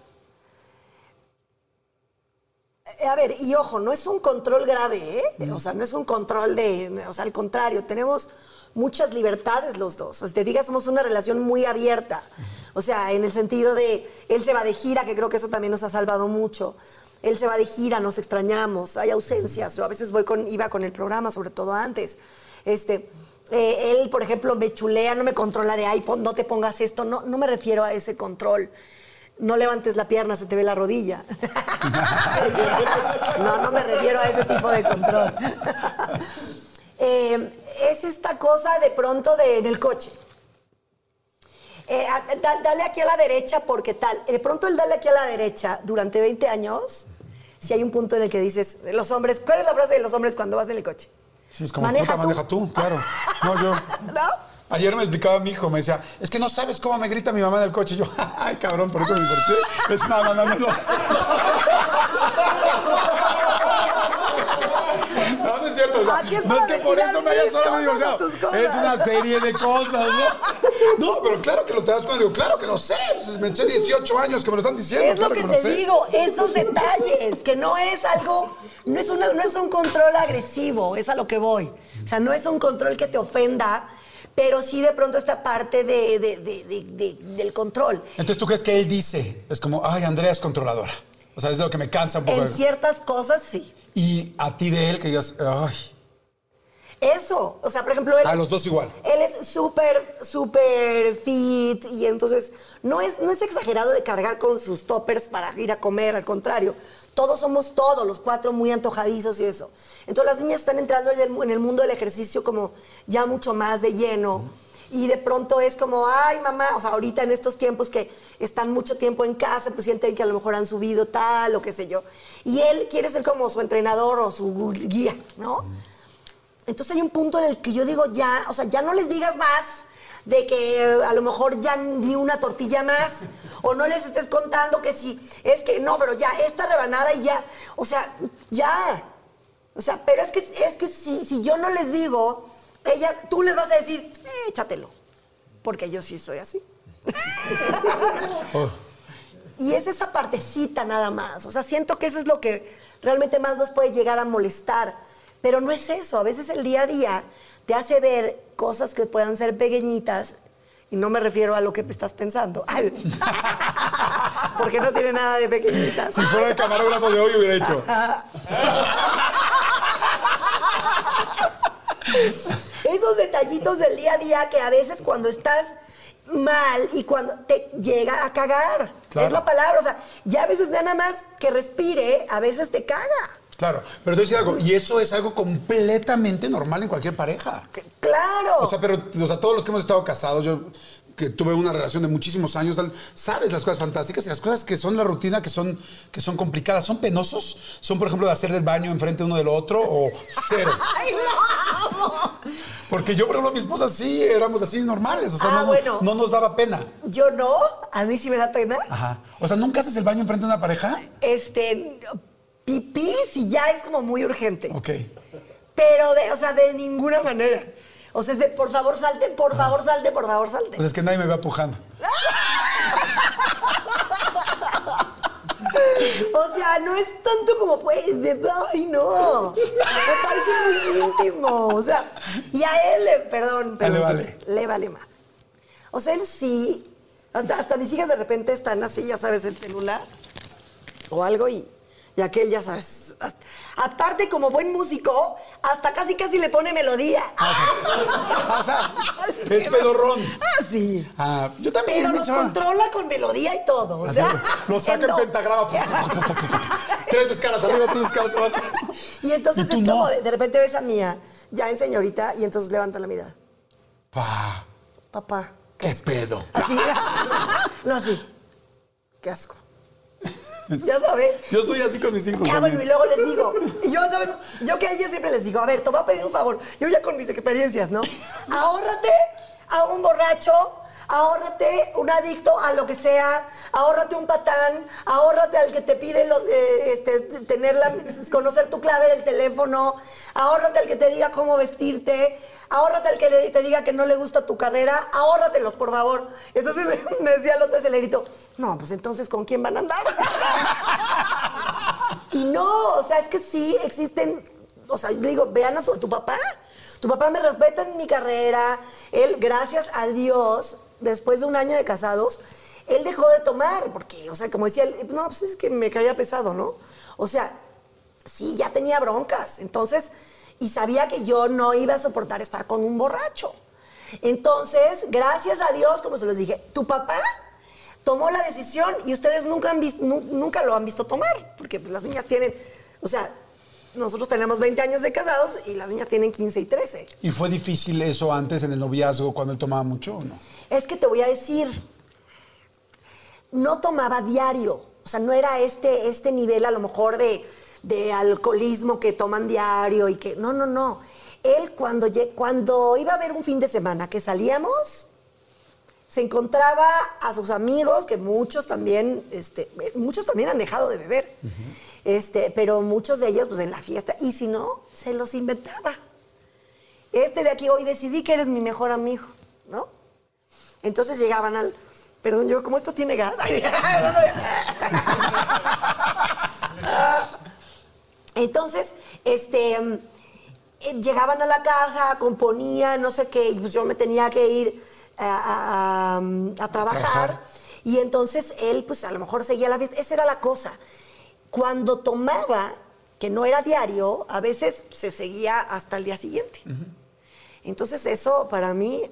Eh, A ver, y ojo, no es un control grave, ¿eh? O sea, no es un control de... O sea, al contrario, tenemos muchas libertades los dos. O sea, te fijas, somos una relación muy abierta. O sea, en el sentido de, él se va de gira, que creo que eso también nos ha salvado mucho. Él se va de gira, nos extrañamos, hay ausencias. Yo a veces voy con, iba con el programa, sobre todo antes. Este, eh, él, por ejemplo, me chulea, no me controla de, ay, no te pongas esto. No, no me refiero a ese control. No levantes la pierna, se te ve la rodilla. *laughs* no, no me refiero a ese tipo de control. *laughs* Eh, es esta cosa de pronto de, en el coche. Eh, da- dale aquí a la derecha porque tal. De pronto el dale aquí a la derecha durante 20 años, si hay un punto en el que dices, los hombres, ¿cuál es la frase de los hombres cuando vas en el coche?
Sí, es como,
Maneja tú.
maneja tú, claro. *laughs* No, yo...
¿No?
Ayer me explicaba mi hijo, me decía, es que no sabes cómo me grita mi mamá en el coche. Y yo, *laughs* ay, cabrón, por eso me divorcié. Es no, no, no, no. No, *laughs* No, no es cierto. o sea,
Aquí es
no es que por eso me hayas
mis
solo divorciado. Es una serie de cosas, ¿no? No, pero claro que lo te das cuenta. Digo, claro que lo sé. Pues me eché 18 años que me lo están diciendo.
Es lo
claro
que
me lo
te
sé.
digo, esos detalles, que no es algo, no es, una- no es un control agresivo, es a lo que voy. O sea, no es un control que te ofenda, pero sí de pronto esta parte de, de- de- de- de- del control.
Entonces, ¿tú crees que él dice? Es como, ay, Andrea es controladora. O sea, es lo que me cansa un poco.
En ciertas cosas sí.
Y a ti de él que digas, ay,
Eso, o sea, por ejemplo, él
a
es-
los dos igual.
Él es súper, súper fit y entonces no es, no es exagerado de cargar con sus toppers para ir a comer, al contrario. Todos somos todos, los cuatro muy antojadizos y eso. Entonces las niñas están entrando en el, mundo del ejercicio como ya mucho más de lleno. Y de pronto es como, ay mamá, o sea, ahorita en estos tiempos que están mucho tiempo en casa, pues sienten que a lo mejor han subido tal o qué sé yo. Y él quiere ser como su entrenador o su guía, ¿no? Entonces hay un punto en el que yo digo ya, o sea, ya no les digas más de que eh, a lo mejor ya ni una tortilla más, o no les estés contando que si, es que no, pero ya, esta rebanada y ya, o sea, ya. O sea, pero es que, es que si, si yo no les digo, ellas, tú les vas a decir, "Eh, échatelo, porque yo sí soy así. *laughs*
Oh.
Y es esa partecita nada más. O sea, siento que eso es lo que realmente más nos puede llegar a molestar. Pero no es eso. A veces el día a día te hace ver cosas que puedan ser pequeñitas. Y no me refiero a lo que estás pensando. *laughs* Porque no tiene nada de pequeñitas.
Si fuera el camarógrafo de hoy hubiera hecho. *laughs*
Esos detallitos del día a día que a veces cuando estás mal y cuando te llega a cagar.
Claro.
Es la palabra. O sea, ya a veces nada más que respire, a veces te caga.
Claro, pero te voy a decir algo, y eso es algo completamente normal en cualquier pareja.
Claro.
O sea, pero o sea, todos los que hemos estado casados, yo que tuve una relación de muchísimos años, sabes las cosas fantásticas y las cosas que son la rutina, que son, que son complicadas, son penosos, son por ejemplo de hacer del baño enfrente uno del otro o cero. *laughs*
Ay, no.
Porque yo, por ejemplo, mi esposa sí, éramos así normales, o sea,
Ah,
no,
bueno.
no nos daba pena.
Yo no, a mí sí me da pena.
Ajá. O sea, ¿nunca haces el baño enfrente de una pareja?
Este, pipí si ya es como muy urgente.
Ok.
Pero, de, o sea, de ninguna manera. O sea, es de, por favor salte, por favor salte, por favor salte.
Pues es que nadie me va pujando. *laughs*
O sea, no es tanto como pues, de, ay, no. Me parece muy íntimo. O sea, y a él, perdón,
Ah, le vale.
le vale más. O sea, él sí. Hasta, hasta mis hijas de repente están así, ya sabes, el celular o algo y, y aquel, ya sabes. hasta- aparte, como buen músico, hasta casi casi le pone melodía.
Ah, *laughs* o sea, *laughs* es pedorrón.
Ah, sí.
Ah, yo también.
Pero los
chava.
controla con melodía y todo. O sea,
lo saca en *laughs* pentagrama. tres escalas arriba, tres escalas abajo.
Y entonces
¿Y tú
es como de, de repente ves a Mía, ya en señorita, y entonces levanta la mirada.
Pa,
Papá.
qué pedo.
Así. no, así. Qué asco. *laughs* Ya sabes.
Yo soy así con mis hijos.
Ah, bueno, y luego les digo, y yo, ¿sabes? Yo que a ella siempre les digo, a ver, te voy a pedir un favor. Yo ya con mis experiencias, ¿no? *laughs* Ahórrate a un borracho, ahórrate un adicto a lo que sea, ahórrate un patán, ahórrate al que te pide los, eh, este, tener la- conocer tu clave del teléfono, ahórrate al que te diga cómo vestirte, ahórrate al que le- te diga que no le gusta tu carrera, ahórratelos, por favor. Entonces *laughs* me decía el otro acelerito, no, pues entonces, ¿con quién van a andar? *laughs* Y no, o sea, es que sí existen, o sea, yo digo, vean a su- tu papá. Tu papá me respeta en mi carrera. Él, gracias a Dios, después de un año de casados, él dejó de tomar, porque, o sea, como decía él, no, pues es que me caía pesado, ¿no? O sea, sí, ya tenía broncas. Entonces, y sabía que yo no iba a soportar estar con un borracho. Entonces, gracias a Dios, como se los dije, tu papá tomó la decisión y ustedes nunca, han nu- nunca lo han visto tomar, porque pues, las niñas tienen, o sea, nosotros tenemos 20 años de casados y las niñas tienen 15 y 13.
¿Y fue difícil eso antes en el noviazgo cuando él tomaba mucho o no?
Es que te voy a decir, no tomaba diario. O sea, no era este, este nivel a lo mejor de, de alcoholismo que toman diario y que. No, no, no. Él cuando, cuando iba a haber un fin de semana que salíamos, se encontraba a sus amigos, que muchos también, este, muchos también han dejado de beber. Este, pero muchos de ellos, pues en la fiesta. Y si no, se los inventaba. Este de aquí hoy decidí que eres mi mejor amigo, ¿no? Entonces llegaban al. Perdón, yo, como esto tiene gas. *laughs* *laughs* *laughs* Entonces, este. eh, Llegaban a la casa, componían, no sé qué, y pues yo me tenía que ir a, a- a- a trabajar.
Trabajar.
Y entonces él, pues a lo mejor seguía la fiesta. Esa era la cosa. Cuando tomaba, que no era diario, a veces se seguía hasta el día siguiente. Entonces eso para mí,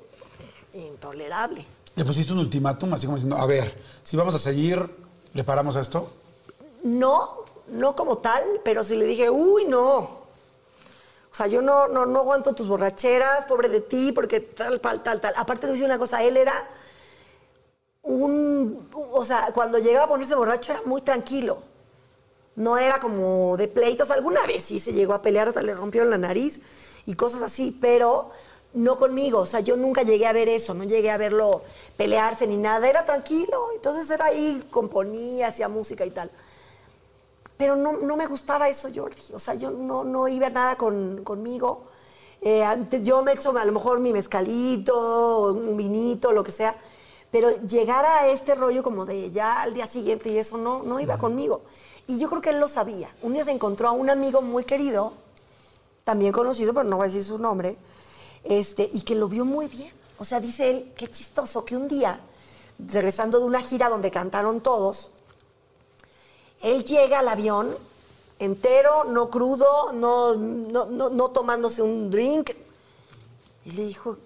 intolerable.
Le pusiste un ultimátum así como diciendo, a ver, si vamos a seguir, ¿le paramos a esto?
No, no como tal, pero sí le dije, uy, no. O sea, yo no, no, no aguanto tus borracheras, pobre de ti, porque tal, tal, tal, tal. Aparte te voy una cosa, él era un... O sea, cuando llegaba a ponerse borracho era muy tranquilo. No era como de pleitos. Alguna vez sí se llegó a pelear, hasta le rompieron la nariz y cosas así, pero no conmigo. O sea, yo nunca llegué a ver eso, no llegué a verlo pelearse ni nada. Era tranquilo. Entonces era ahí, componía, hacía música y tal. Pero no, no me gustaba eso, Jordi. O sea, yo no, no iba nada con, conmigo. Eh, antes yo me echo a lo mejor mi mezcalito, un vinito, lo que sea. Pero llegar a este rollo como de ya al día siguiente y eso no, no iba conmigo. Y yo creo que él lo sabía. Un día se encontró a un amigo muy querido, también conocido, pero no voy a decir su nombre, este, y que lo vio muy bien. O sea, dice él, qué chistoso que un día, regresando de una gira donde cantaron todos, él llega al avión entero, no crudo, no, no, no, no tomándose un drink. Y le dijo,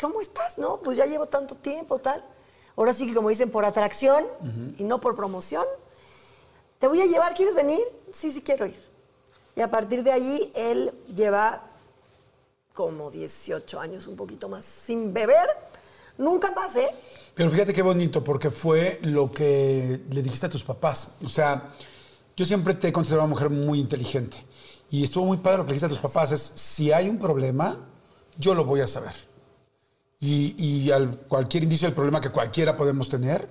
¿cómo estás? No, pues ya llevo tanto tiempo, tal. Ahora sí que como dicen, por atracción y no por promoción. Te voy a llevar, ¿quieres venir? Sí, sí quiero ir. Y a partir de ahí, él lleva como 18 años, un poquito más, sin beber. Nunca más, ¿eh?
Pero fíjate qué bonito, porque fue lo que le dijiste a tus papás. O sea, yo siempre te he considerado una mujer muy inteligente. Y estuvo muy padre lo que le dijiste a tus papás. Es, si hay un problema, yo lo voy a saber. Y, y al cualquier indicio del problema que cualquiera podemos tener,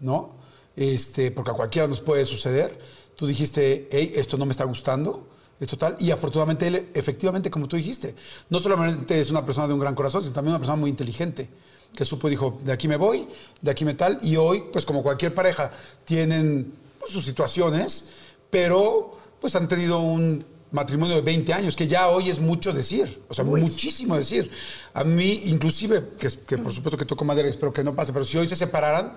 ¿no? Este, porque a cualquiera nos puede suceder, tú dijiste, hey, esto no me está gustando, es total. Y afortunadamente él, efectivamente, como tú dijiste, no solamente es una persona de un gran corazón, sino también una persona muy inteligente, que supo, dijo, de aquí me voy, de aquí me tal. Y hoy, pues como cualquier pareja, tienen pues, sus situaciones, pero pues han tenido un matrimonio de 20 años, que ya hoy es mucho decir, o sea, muchísimo decir. A mí, inclusive, que, que por supuesto que toco madera, espero que no pase, pero si hoy se separaran,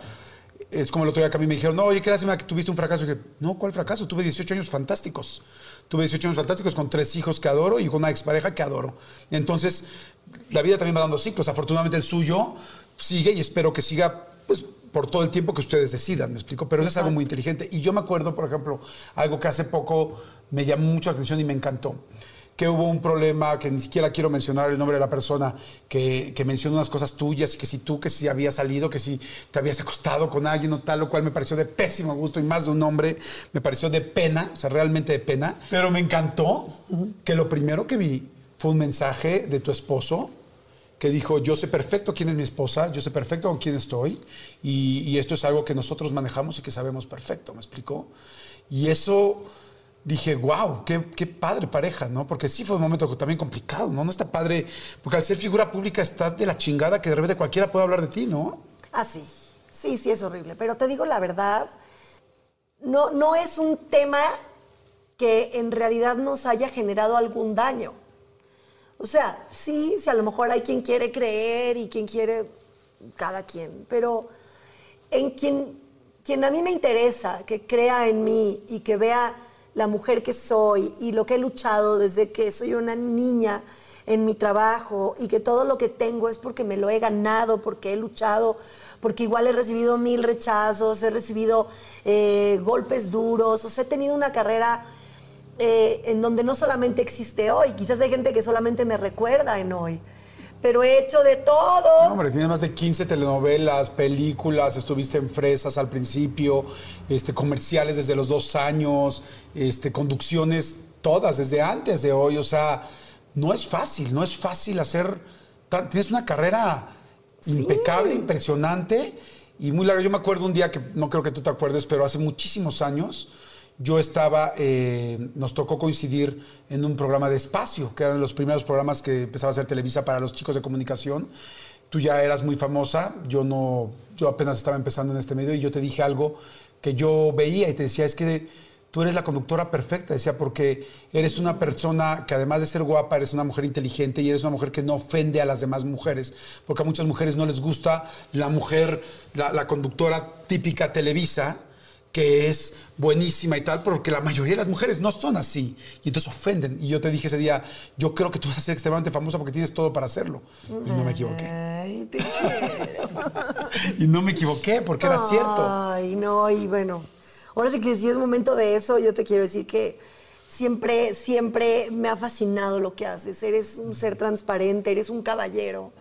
es como el otro día que a mí me dijeron, no, oye, ¿qué lástima que tuviste un fracaso? Y dije, no, ¿cuál fracaso? Tuve 18 años fantásticos. Tuve 18 años fantásticos con tres hijos que adoro y con una expareja que adoro. Entonces, la vida también va dando ciclos. Afortunadamente el suyo sigue y espero que siga, pues, por todo el tiempo que ustedes decidan, ¿me explico? Pero eso es algo muy inteligente. Y yo me acuerdo, por ejemplo, algo que hace poco me llamó mucho la atención y me encantó que hubo un problema, que ni siquiera quiero mencionar el nombre de la persona, que, que mencionó unas cosas tuyas, que si tú, que si habías salido, que si te habías acostado con alguien o tal, lo cual me pareció de pésimo gusto y más de un hombre, me pareció de pena, o sea, realmente de pena. Pero me encantó que lo primero que vi fue un mensaje de tu esposo que dijo, yo sé perfecto quién es mi esposa, yo sé perfecto con quién estoy, y, y esto es algo que nosotros manejamos y que sabemos perfecto, ¿me explicó? Y eso dije, wow, qué, qué, padre pareja, ¿no? Porque sí fue un momento también complicado, ¿no? No está padre, porque al ser figura pública está de la chingada que de repente cualquiera puede hablar de ti, ¿no?
Ah, sí, sí, sí es horrible, pero te digo la verdad, no, no es un tema que en realidad nos haya generado algún daño. O sea, sí, sí, a lo mejor hay quien quiere creer y quien quiere, cada quien, pero en quien, quien a mí me interesa, que crea en mí y que vea la mujer que soy y lo que he luchado desde que soy una niña en mi trabajo y que todo lo que tengo es porque me lo he ganado, porque he luchado, porque igual he recibido mil rechazos, he recibido eh, golpes duros, o sea, he tenido una carrera eh, en donde no solamente existe hoy, quizás hay gente que solamente me recuerda en hoy pero he hecho de todo.
No, hombre, tienes más de 15 telenovelas, películas, estuviste en Fresas al principio, este, comerciales desde los dos años, este, conducciones todas desde antes de hoy. O sea, no es fácil, no es fácil hacer. Tienes una carrera impecable, impresionante y muy larga. Yo me acuerdo un día que no creo que tú te acuerdes, pero hace muchísimos años yo estaba, eh, nos tocó coincidir en un programa de espacio, que eran los primeros programas que empezaba a hacer Televisa para los chicos de comunicación. Tú ya eras muy famosa, yo no, yo apenas estaba empezando en este medio y yo te dije algo que yo veía y te decía, es que tú eres la conductora perfecta, decía, porque eres una persona que además de ser guapa, eres una mujer inteligente y eres una mujer que no ofende a las demás mujeres, porque a muchas mujeres no les gusta la mujer, la, la conductora típica Televisa, que es buenísima y tal, porque la mayoría de las mujeres no son así. Y entonces ofenden. Y yo te dije ese día, yo creo que tú vas a ser extremadamente famosa porque tienes todo para hacerlo. Y no me equivoqué.
Ay, te *laughs*
y no me equivoqué porque era cierto.
Ay, no, y bueno, ahora sí que si es momento de eso, yo te quiero decir que siempre, siempre me ha fascinado lo que haces. Eres un ser transparente, eres un caballero.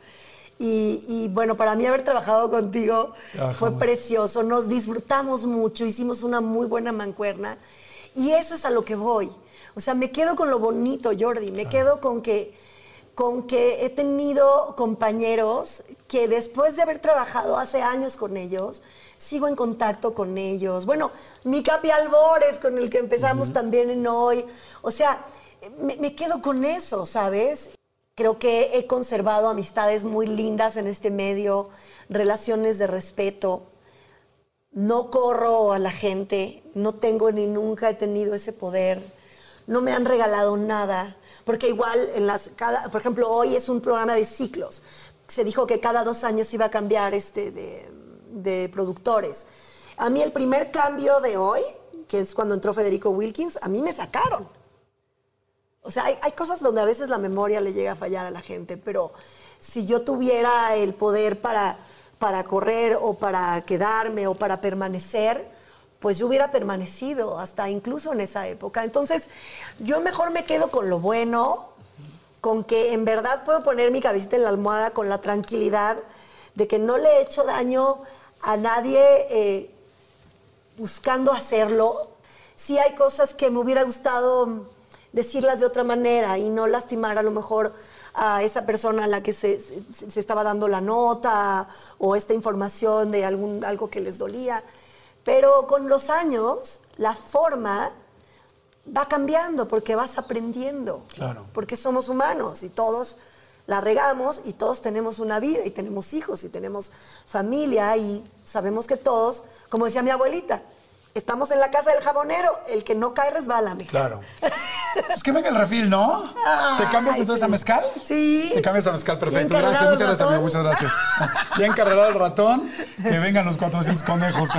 Y, bueno, para mí haber trabajado contigo fue precioso, nos disfrutamos mucho, hicimos una muy buena mancuerna y eso es a lo que voy. O sea, me quedo con lo bonito, Jordi, me quedo con que, con que he tenido compañeros que después de haber trabajado hace años con ellos, sigo en contacto con ellos. Bueno, mi Capi Albores, con el que empezamos también en hoy. O sea, me, me quedo con eso, ¿sabes? Creo que he conservado amistades muy lindas en este medio, relaciones de respeto. No corro a la gente, no tengo ni nunca he tenido ese poder. No me han regalado nada, porque igual en las cada, por ejemplo, hoy es un programa de ciclos. Se dijo que cada dos años iba a cambiar este de, de productores. A mí el primer cambio de hoy, que es cuando entró Federico Wilkins, a mí me sacaron. O sea, hay, cosas donde a veces la memoria le llega a fallar a la gente, pero si yo tuviera el poder para, para correr o para quedarme o para permanecer, pues yo hubiera permanecido hasta incluso en esa época. Entonces, yo mejor me quedo con lo bueno, con que en verdad puedo poner mi cabecita en la almohada con la tranquilidad de que no le he hecho daño a nadie eh, buscando hacerlo. Sí hay cosas que me hubiera gustado decirlas de otra manera y no lastimar a lo mejor a esa persona a la que se, se, se, estaba dando la nota o esta información de algún, algo que les dolía. Pero con los años, la forma va cambiando porque vas aprendiendo.
Claro.
Porque somos humanos y todos la regamos y todos tenemos una vida y tenemos hijos y tenemos familia y sabemos que todos, como decía mi abuelita, estamos en la casa del jabonero, el que no cae resbala, mija.
Claro. *laughs* Es que venga el refil, ¿no? ¿Te cambias entonces
sí.
a mezcal?
Sí.
Te cambias a mezcal, perfecto. Gracias, muchas gracias, amigo, muchas gracias. Ya encarregado el ratón, que *laughs* vengan los 400 conejos. *laughs*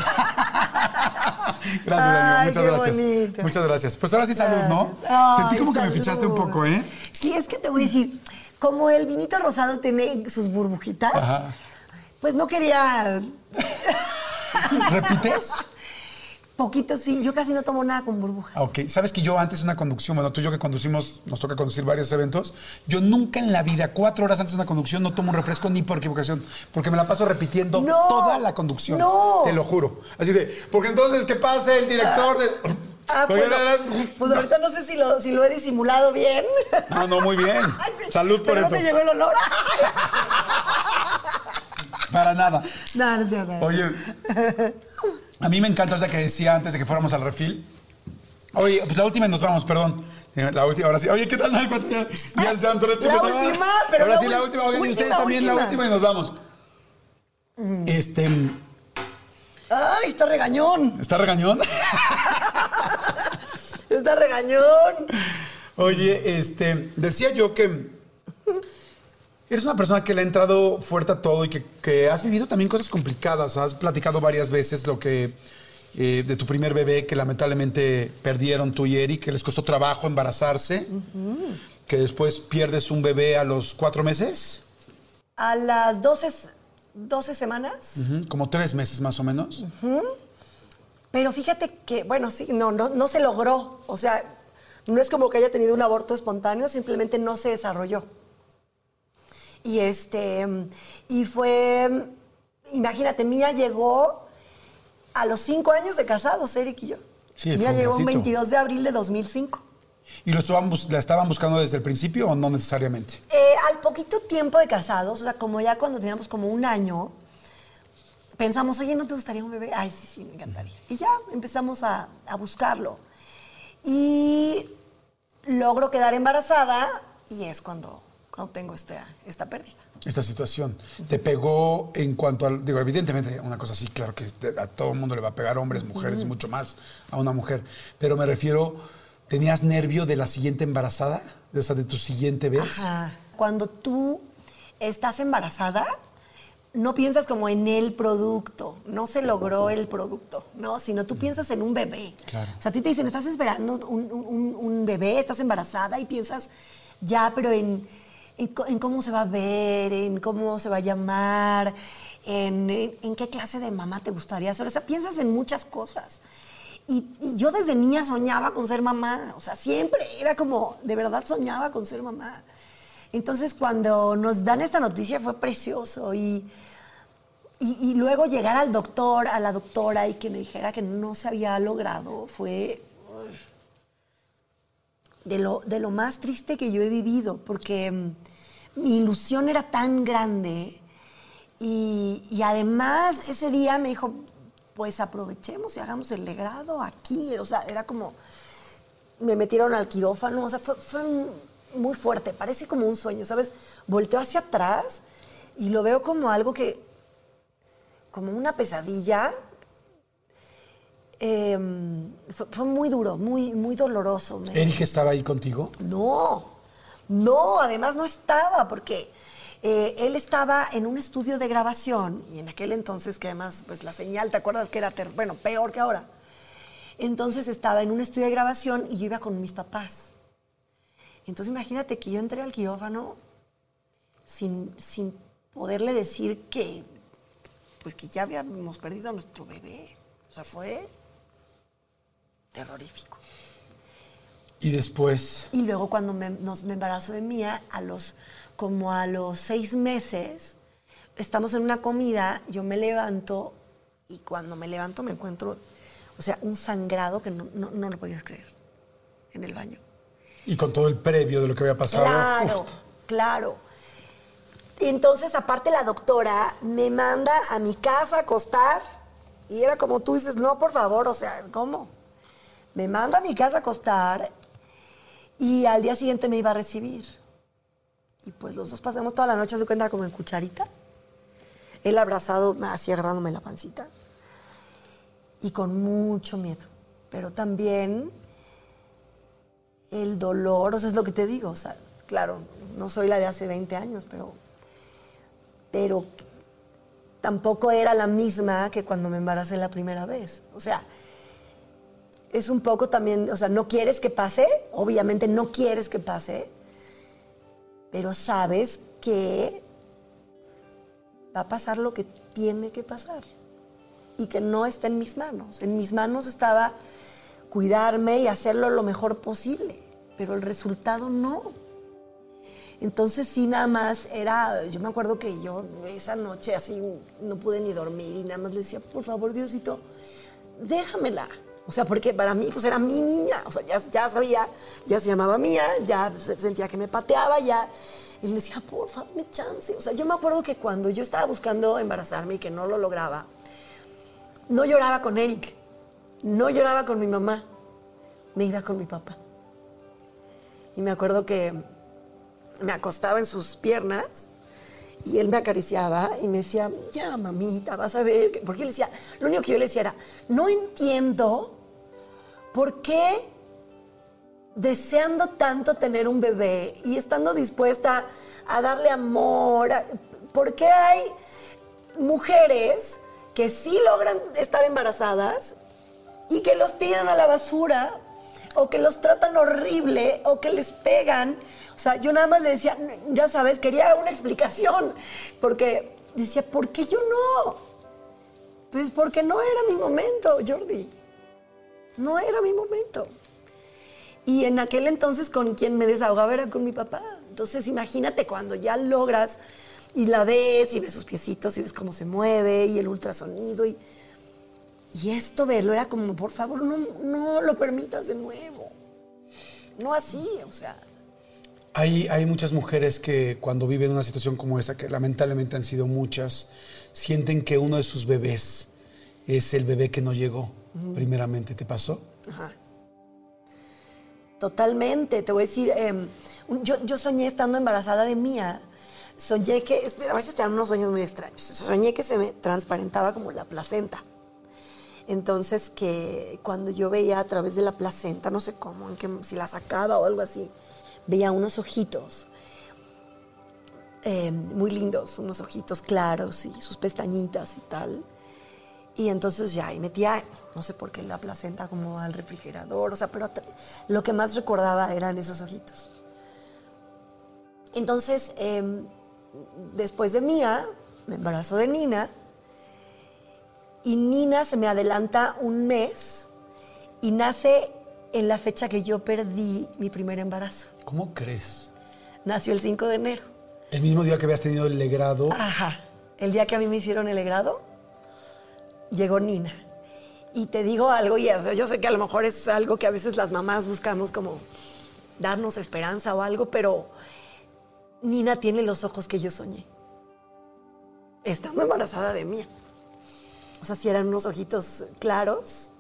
Gracias, amigo, muchas
qué
gracias.
bonito.
Muchas gracias. Pues ahora sí salud, ¿no?
Ay,
Sentí como que me fichaste un poco, ¿eh?
Sí, es que te voy a decir, como el vinito rosado tiene sus burbujitas,
Ajá.
pues no quería
¿Repites?
Poquito, sí. Yo casi no tomo nada con burbujas.
Ok, sabes que yo antes de una conducción, bueno, tú y yo que conducimos, nos toca conducir varios eventos, yo nunca en la vida, cuatro horas antes de una conducción, no tomo un refresco ni por equivocación, porque me la paso repitiendo
No,
toda la conducción.
no.
Te lo juro. Así de, porque entonces, ¿qué pasa el director de...?
Ah,
Porque
bueno, pues ahorita no sé si lo, si lo he disimulado bien.
No, no, muy bien. *laughs*
Sí,
Salud por
pero
eso.
no te llegó el olor.
Para nada.
no, no, no, no.
Oye, a mí me encanta ahorita que decía antes de que fuéramos al refil. Oye, pues la última y nos vamos, perdón. La última, ahora sí. Oye, ¿qué tal? *laughs* Cuánto ya, ya el llanto,
La
chico,
última, pero
Ahora
la
sí, la última. Oigan, y ustedes
última,
también la
última.
última y nos vamos. Este,
Ay, está regañón.
¿está regañón? *laughs* *laughs*
Está regañón.
Oye, este, decía yo que eres una persona que le ha entrado fuerte a todo y que, que has vivido también cosas complicadas. Has platicado varias veces lo que eh, de tu primer bebé que lamentablemente perdieron tú y Eric, que les costó trabajo embarazarse, que después pierdes un bebé a los cuatro meses,
A las 12, 12 semanas.
Como tres meses más o menos.
Pero fíjate que, bueno, sí, no, no, no se logró. O sea, no es como que haya tenido un aborto espontáneo, simplemente no se desarrolló. Y este, y fue, imagínate, Mía llegó a los cinco años de casados, Eric y yo.
Sí,
Mía llegó un
ratito.
22 de abril de 2005.
¿Y lo estaban la estaban buscando desde el principio o no necesariamente?
Eh, al poquito tiempo de casados, o sea, como ya cuando teníamos como un año, pensamos, oye, ¿no te gustaría un bebé? Ay, sí, sí, me encantaría. Y ya empezamos a, a buscarlo. Y logro quedar embarazada y es cuando, cuando tengo esta, esta pérdida.
esta situación? ¿Te pegó en cuanto al, digo, evidentemente una cosa así, claro que a todo el mundo le va a pegar, hombres, mujeres, mucho más a una mujer, pero me refiero, ¿tenías nervio de la siguiente embarazada? O sea, de tu siguiente vez.
Ajá. Cuando tú estás embarazada, no piensas como en el producto, no se logró el producto, ¿no? Sino tú piensas en un bebé.
Claro.
O sea, a ti te dicen, estás esperando un, un- un bebé, estás embarazada y piensas ya, pero en, en cómo se va a ver, en cómo se va a llamar, en, en- qué clase de mamá te gustaría ser. O sea, piensas en muchas cosas. Y, y yo desde niña soñaba con ser mamá, o sea, siempre era como, de verdad soñaba con ser mamá. Entonces cuando nos dan esta noticia fue precioso y, y, luego llegar al doctor, a la doctora y que me dijera que no se había logrado fue de lo, de lo más triste que yo he vivido, porque mm, mi ilusión era tan grande y, y además ese día me dijo, pues aprovechemos y hagamos el legrado aquí, o sea, era como, me metieron al quirófano, o sea, fue, fue muy fuerte, parece como un sueño, ¿sabes? Volteo hacia atrás y lo veo como algo que, como una pesadilla. Em, fue, fue muy duro, muy, muy doloroso.
¿Erika estaba ahí contigo?
no, no, además no estaba, porque eh, él estaba en un estudio de grabación, y en aquel entonces que además, pues la señal, ¿te acuerdas que era, peor que ahora? Entonces estaba en un estudio de grabación y yo iba con mis papás. Entonces imagínate que yo entré al quirófano sin, sin poderle decir que, pues que ya habíamos perdido a nuestro bebé. O sea, fue terrorífico.
Y después,
Y luego cuando me, nos, me embarazo de Mía, a los, como a los seis meses, estamos en una comida, yo me levanto y cuando me levanto me encuentro, o sea, un sangrado que no, no, no lo podías creer en el baño.
y con todo el previo de lo que había pasado.
Claro,
uf,
claro. Entonces, aparte, la doctora me manda a mi casa a acostar. Y era como tú dices, no, por favor, o sea, ¿cómo? Me manda a mi casa a acostar y al día siguiente me iba a recibir. Y pues los dos pasamos toda la noche, se cuenta como en cucharita. Él abrazado, así agarrándome la pancita. Y con mucho miedo. Pero también el dolor, o sea, es lo que te digo, o sea, claro, no soy la de hace 20 años, pero, pero tampoco era la misma que cuando me embaracé la primera vez. O sea, es un poco también, o sea, no quieres que pase, obviamente no quieres que pase, pero sabes que va a pasar lo que tiene que pasar y que no está en mis manos. En mis manos estaba cuidarme y hacerlo lo mejor posible, pero el resultado no. Entonces sí, nada más era, yo me acuerdo que yo esa noche así no pude ni dormir y nada más le decía, por favor Diosito, déjamela. O sea, porque para mí pues era mi niña, o sea, ya, ya sabía, ya se llamaba mía, ya se- sentía que me pateaba, ya... Y le decía, por favor, dame chance. O sea, yo me acuerdo que cuando yo estaba buscando embarazarme y que no lo lograba, no lloraba con Eric, no lloraba con mi mamá, me iba con mi papá. Y me acuerdo que me acostaba en sus piernas y él me acariciaba y me decía, ya mamita, vas a ver. que-". Porque él decía, lo único que yo le decía era, no entiendo por qué deseando tanto tener un bebé y estando dispuesta a darle amor, ¿por qué hay mujeres que sí logran estar embarazadas y que los tiran a la basura o que los tratan horrible o que les pegan. O sea, yo nada más le decía, ya sabes, quería una explicación, porque decía, ¿por qué yo no? Pues porque no era mi momento, Jordi. No era mi momento. Y en aquel entonces con quien me desahogaba era con mi papá. Entonces imagínate cuando ya logras y la ves y ves sus piecitos y ves cómo se mueve y el ultrasonido y, y esto verlo era como, por favor, no, no lo permitas de nuevo. No así, o sea.
Hay, hay muchas mujeres que cuando viven una situación como esta, que lamentablemente han sido muchas, sienten que uno de sus bebés es el bebé que no llegó, primeramente. ¿Te pasó?
Ajá. Totalmente, te voy a decir, em, yo, yo soñé estando embarazada de Mía, soñé que, este, a veces te dan unos sueños muy extraños, soñé que se me transparentaba como la placenta. Entonces que cuando yo veía a través de la placenta, no sé cómo, en que, si la sacaba o algo así, veía unos ojitos eh, muy lindos, unos ojitos claros y sus pestañitas y tal. Y entonces ya, y metía, no sé por qué, la placenta como al refrigerador, o sea, pero lo que más recordaba eran esos ojitos. Entonces, em, después de Mía, me embarazo de Nina, y Nina se me adelanta un mes y nace en la fecha que yo perdí mi primer embarazo.
¿Cómo crees?
Nació el 5 de enero.
El mismo día que habías tenido el legrado.
Ajá. El día que a mí me hicieron el grado, llegó Nina. Y te digo algo, y yo sé que a lo mejor es algo que a veces las mamás buscamos como darnos esperanza o algo, pero Nina tiene los ojos que yo soñé. Estando embarazada de mí. O sea, si eran unos ojitos claros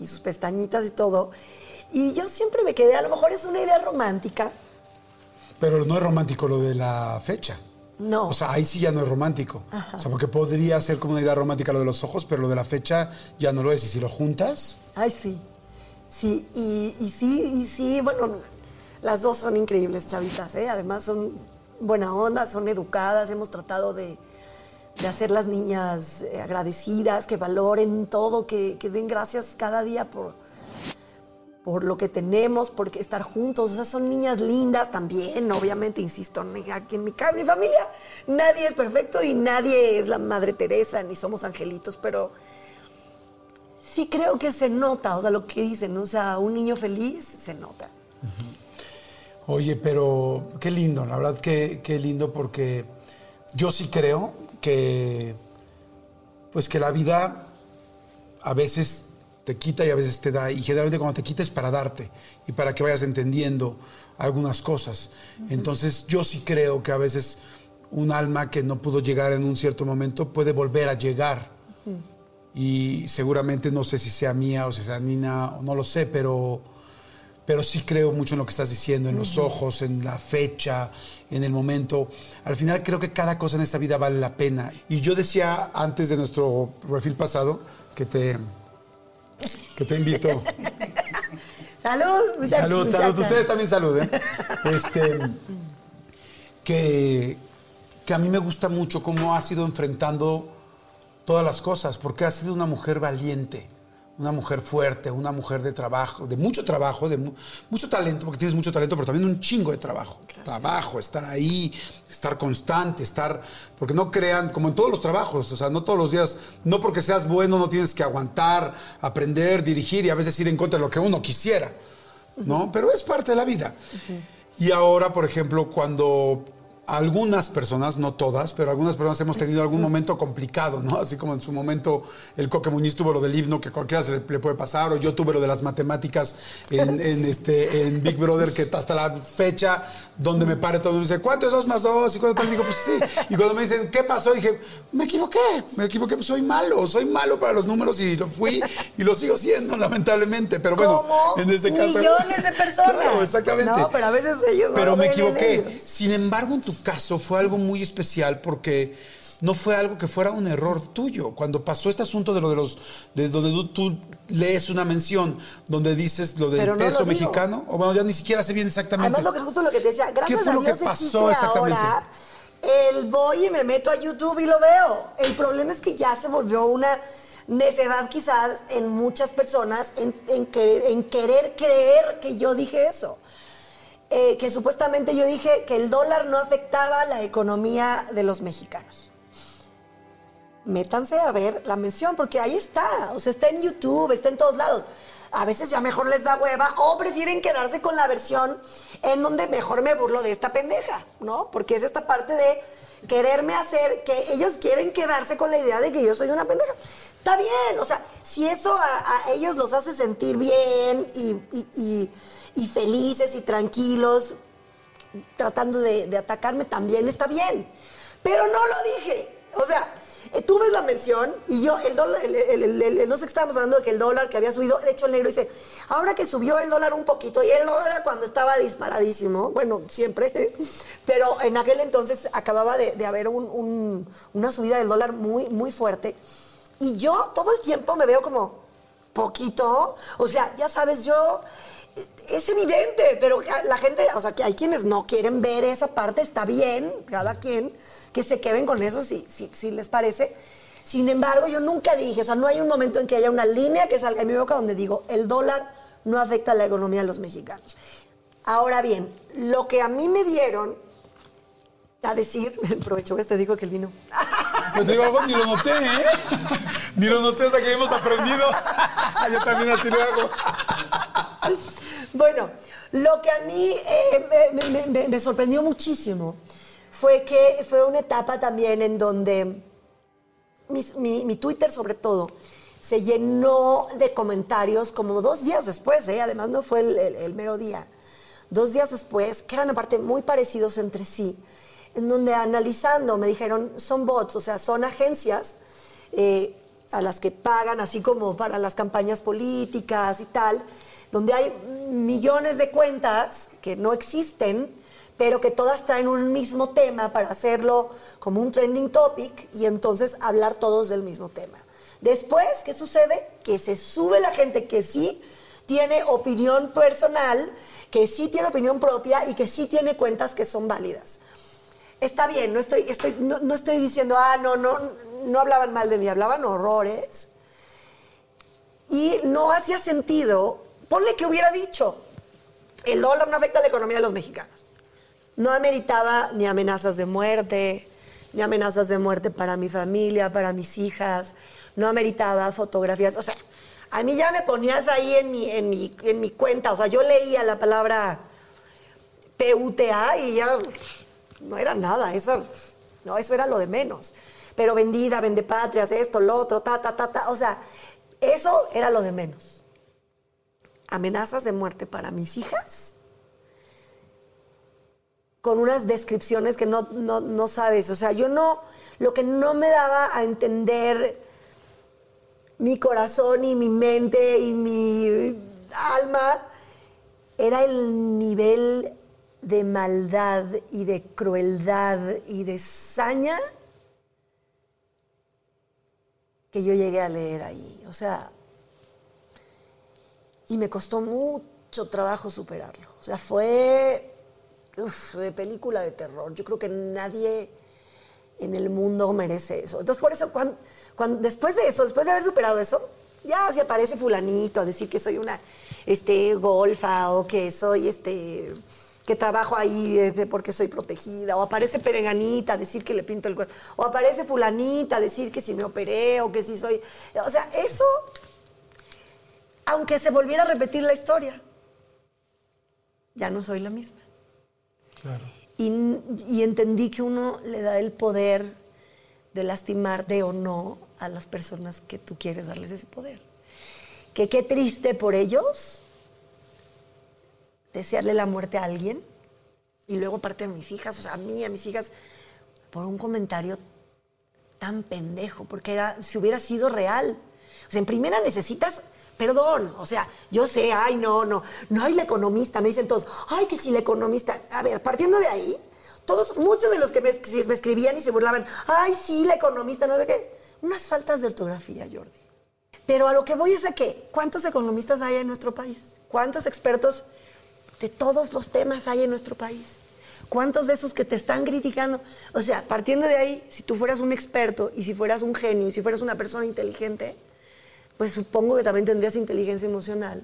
y sus pestañitas y todo. Y yo siempre me quedé, a lo mejor es una idea romántica,
Pero no es romántico lo de la fecha.
No.
O sea, ahí sí ya no es romántico. O sea, porque podría ser como una idea romántica lo de los ojos, pero lo de la fecha ya no lo es. Y si lo juntas,
Ay, sí. Sí, y, y sí, y sí, bueno, las dos son increíbles, chavitas, ¿eh? Además son buena onda, son educadas, hemos tratado de, de hacer las niñas eh, agradecidas, que valoren todo, que, que den gracias cada día por, por lo que tenemos, por estar juntos. O sea, son niñas lindas también, obviamente, insisto, aquí en mi, ca- mi familia nadie es perfecto y nadie es la Madre Teresa, ni somos angelitos, pero sí creo que se nota, o sea, lo que dicen, o sea, un niño feliz se nota.
Oye, pero qué lindo, la verdad que qué lindo porque yo sí creo que pues que la vida a veces te quita y a veces te da y generalmente cuando te quita es para darte y para que vayas entendiendo algunas cosas. Entonces yo sí creo que a veces un alma que no pudo llegar en un cierto momento puede volver a llegar y seguramente no sé si sea mía o si sea Nina, no lo sé, pero, pero sí creo mucho en lo que estás diciendo, en los ojos, en la fecha, en el momento. Al final creo que cada cosa en esta vida vale la pena. Y yo decía antes de nuestro perfil pasado que te, *laughs* que te invito.
Salud, muchachos.
Salud, salud. Ustedes también salud, ¿eh? *laughs* Este, que, que a mí me gusta mucho cómo has ido enfrentando todas las cosas, porque has sido una mujer valiente, una mujer fuerte, una mujer de trabajo, de mucho trabajo, de mu- mucho talento, porque tienes mucho talento, pero también un chingo de trabajo. Trabajo, estar ahí, estar constante, estar, porque no crean, como en todos los trabajos, o sea, no todos los días, no porque seas bueno no tienes que aguantar, aprender, dirigir y a veces ir en contra de lo que uno quisiera, ¿no? Pero es parte de la vida. Y ahora, por ejemplo, cuando algunas personas, no todas, pero algunas personas hemos tenido algún momento complicado, ¿no? Así como en su momento el Coque Muñiz tuvo lo del himno que cualquiera se le, le puede pasar, o yo tuve lo de las matemáticas en, en, este, en Big Brother, que hasta la fecha donde me pare todo el mundo me dice, ¿cuánto es dos más dos? Y cuando tal, digo, pues sí. Y cuando me dicen, ¿qué pasó? Dije, me equivoqué, me equivoqué, pues soy malo, soy malo para los números y lo fui y lo sigo siendo, lamentablemente. Pero bueno,
Como
en este caso.
millones de personas.
Claro, exactamente.
No, pero a veces ellos no
Pero me equivoqué. Sin embargo, en tu caso fue algo muy especial porque no fue algo que fuera un error tuyo. Cuando pasó este asunto de lo de los, de donde tú, tú lees una mención, donde dices lo del
no
peso
lo
mexicano, o bueno, ya ni siquiera sé bien exactamente.
Además, lo que justo lo que te decía, gracias
fue
a
lo que
Dios
pasó exactamente?
ahora. El voy y me meto a YouTube y lo veo. El problema es que ya se volvió una necedad quizás en muchas personas en, en querer, en querer creer que yo dije eso. Eh, que supuestamente yo dije que el dólar no afectaba la economía de los mexicanos. Métanse a ver la mención, porque ahí está. O sea, está en YouTube, está en todos lados. A veces ya mejor les da hueva o prefieren quedarse con la versión en donde mejor me burlo de esta pendeja, ¿no? Porque es esta parte de quererme hacer que ellos quieren quedarse con la idea de que yo soy una pendeja. Está bien, o sea, si eso a, ellos los hace sentir bien y- y felices y tranquilos, tratando de, de atacarme también está bien. Pero no lo dije. O sea, eh, tú ves la mención y yo, el no sé qué estábamos hablando de que el dólar que había subido, de hecho el negro dice, ahora que subió el dólar un poquito, y el dólar cuando estaba disparadísimo, bueno, siempre, *laughs* pero en aquel entonces acababa de, de haber un- un- una subida del dólar muy, muy fuerte. Y yo todo el tiempo me veo como poquito, o sea, ya sabes, yo es evidente, pero la gente, o sea, que hay quienes no quieren ver esa parte, está bien, cada quien que se queden con eso si, si, les parece. Sin embargo, yo nunca dije, o sea, no hay un momento en que haya una línea que salga en mi boca donde digo, el dólar no afecta a la economía de los mexicanos. Ahora bien, lo que a mí me dieron a decir, *laughs* provecho, este dijo que el vino.
Pues te digo algo, ni lo noté, ¿eh? *laughs* Ni lo noté hasta que hemos aprendido. *laughs* Yo también así lo hago.
Bueno, lo que a mí eh, me, sorprendió muchísimo fue que fue una etapa también en donde mi, Twitter sobre todo se llenó de comentarios como dos días después, ¿eh? además no fue el, el- el mero día, dos días después, que eran aparte muy parecidos entre sí, en donde analizando me dijeron, son bots, o sea, son agencias eh, a las que pagan, así como para las campañas políticas y tal, donde hay millones de cuentas que no existen, pero que todas traen un mismo tema para hacerlo como un trending topic y entonces hablar todos del mismo tema. Después, ¿qué sucede? Que se sube la gente que sí tiene opinión personal, que sí tiene opinión propia y que sí tiene cuentas que son válidas. Está bien, no estoy, no, estoy diciendo, ah, no, no, no hablaban mal de mí, hablaban horrores. Y no hacía sentido, ponle que hubiera dicho, el dólar no afecta a la economía de los mexicanos. No ameritaba ni amenazas de muerte, ni amenazas de muerte para mi familia, para mis hijas, no ameritaba fotografías. O sea, a mí ya me ponías ahí en mi, en mi, en mi cuenta, o sea, yo leía la palabra PUTA y ya no era nada, esa, no, eso era lo de menos. Pero vendida, vende patrias, esto, lo otro, ta, ta, ta, ta, o sea, eso era lo de menos. Amenazas de muerte para mis hijas con unas descripciones que no, no, sabes. O sea, yo no, lo que no me daba a entender mi corazón y mi mente y mi alma era el nivel de maldad y de crueldad y de saña que yo llegué a leer ahí. O sea, y me costó mucho trabajo superarlo. O sea, fue de película de terror. Yo creo que nadie en el mundo merece eso. Entonces, por eso, cuando, después de eso, después de haber superado eso, ya se aparece fulanito a decir que soy una este, golfa o que soy este que trabajo ahí este, porque soy protegida, o aparece perenganita a decir que le pinto el cuerpo, o aparece fulanita a decir que si me operé o que si soy... O sea, eso, aunque se volviera a repetir la historia, ya no soy la misma. Y, entendí que uno le da el poder de lastimarte o no a las personas que tú quieres darles ese poder. Que qué triste por ellos desearle la muerte a alguien y luego parte de mis hijas, o sea, a mí, a mis hijas, por un comentario tan pendejo, porque era, si hubiera sido real. O sea, en primera necesitas Perdón, o sea, yo sé, ay, no, no, no hay la economista, me dicen todos, ay, que si la economista. A ver, partiendo de ahí, todos, muchos de los que me, escribían y se burlaban, ay, sí, la economista, no sé qué, unas faltas de ortografía, Jordi. Pero a lo que voy es a que, ¿cuántos economistas hay en nuestro país? ¿Cuántos expertos de todos los temas hay en nuestro país? ¿Cuántos de esos que te están criticando? O sea, partiendo de ahí, si tú fueras un experto y si fueras un genio y si fueras una persona inteligente, pues supongo que también tendrías inteligencia emocional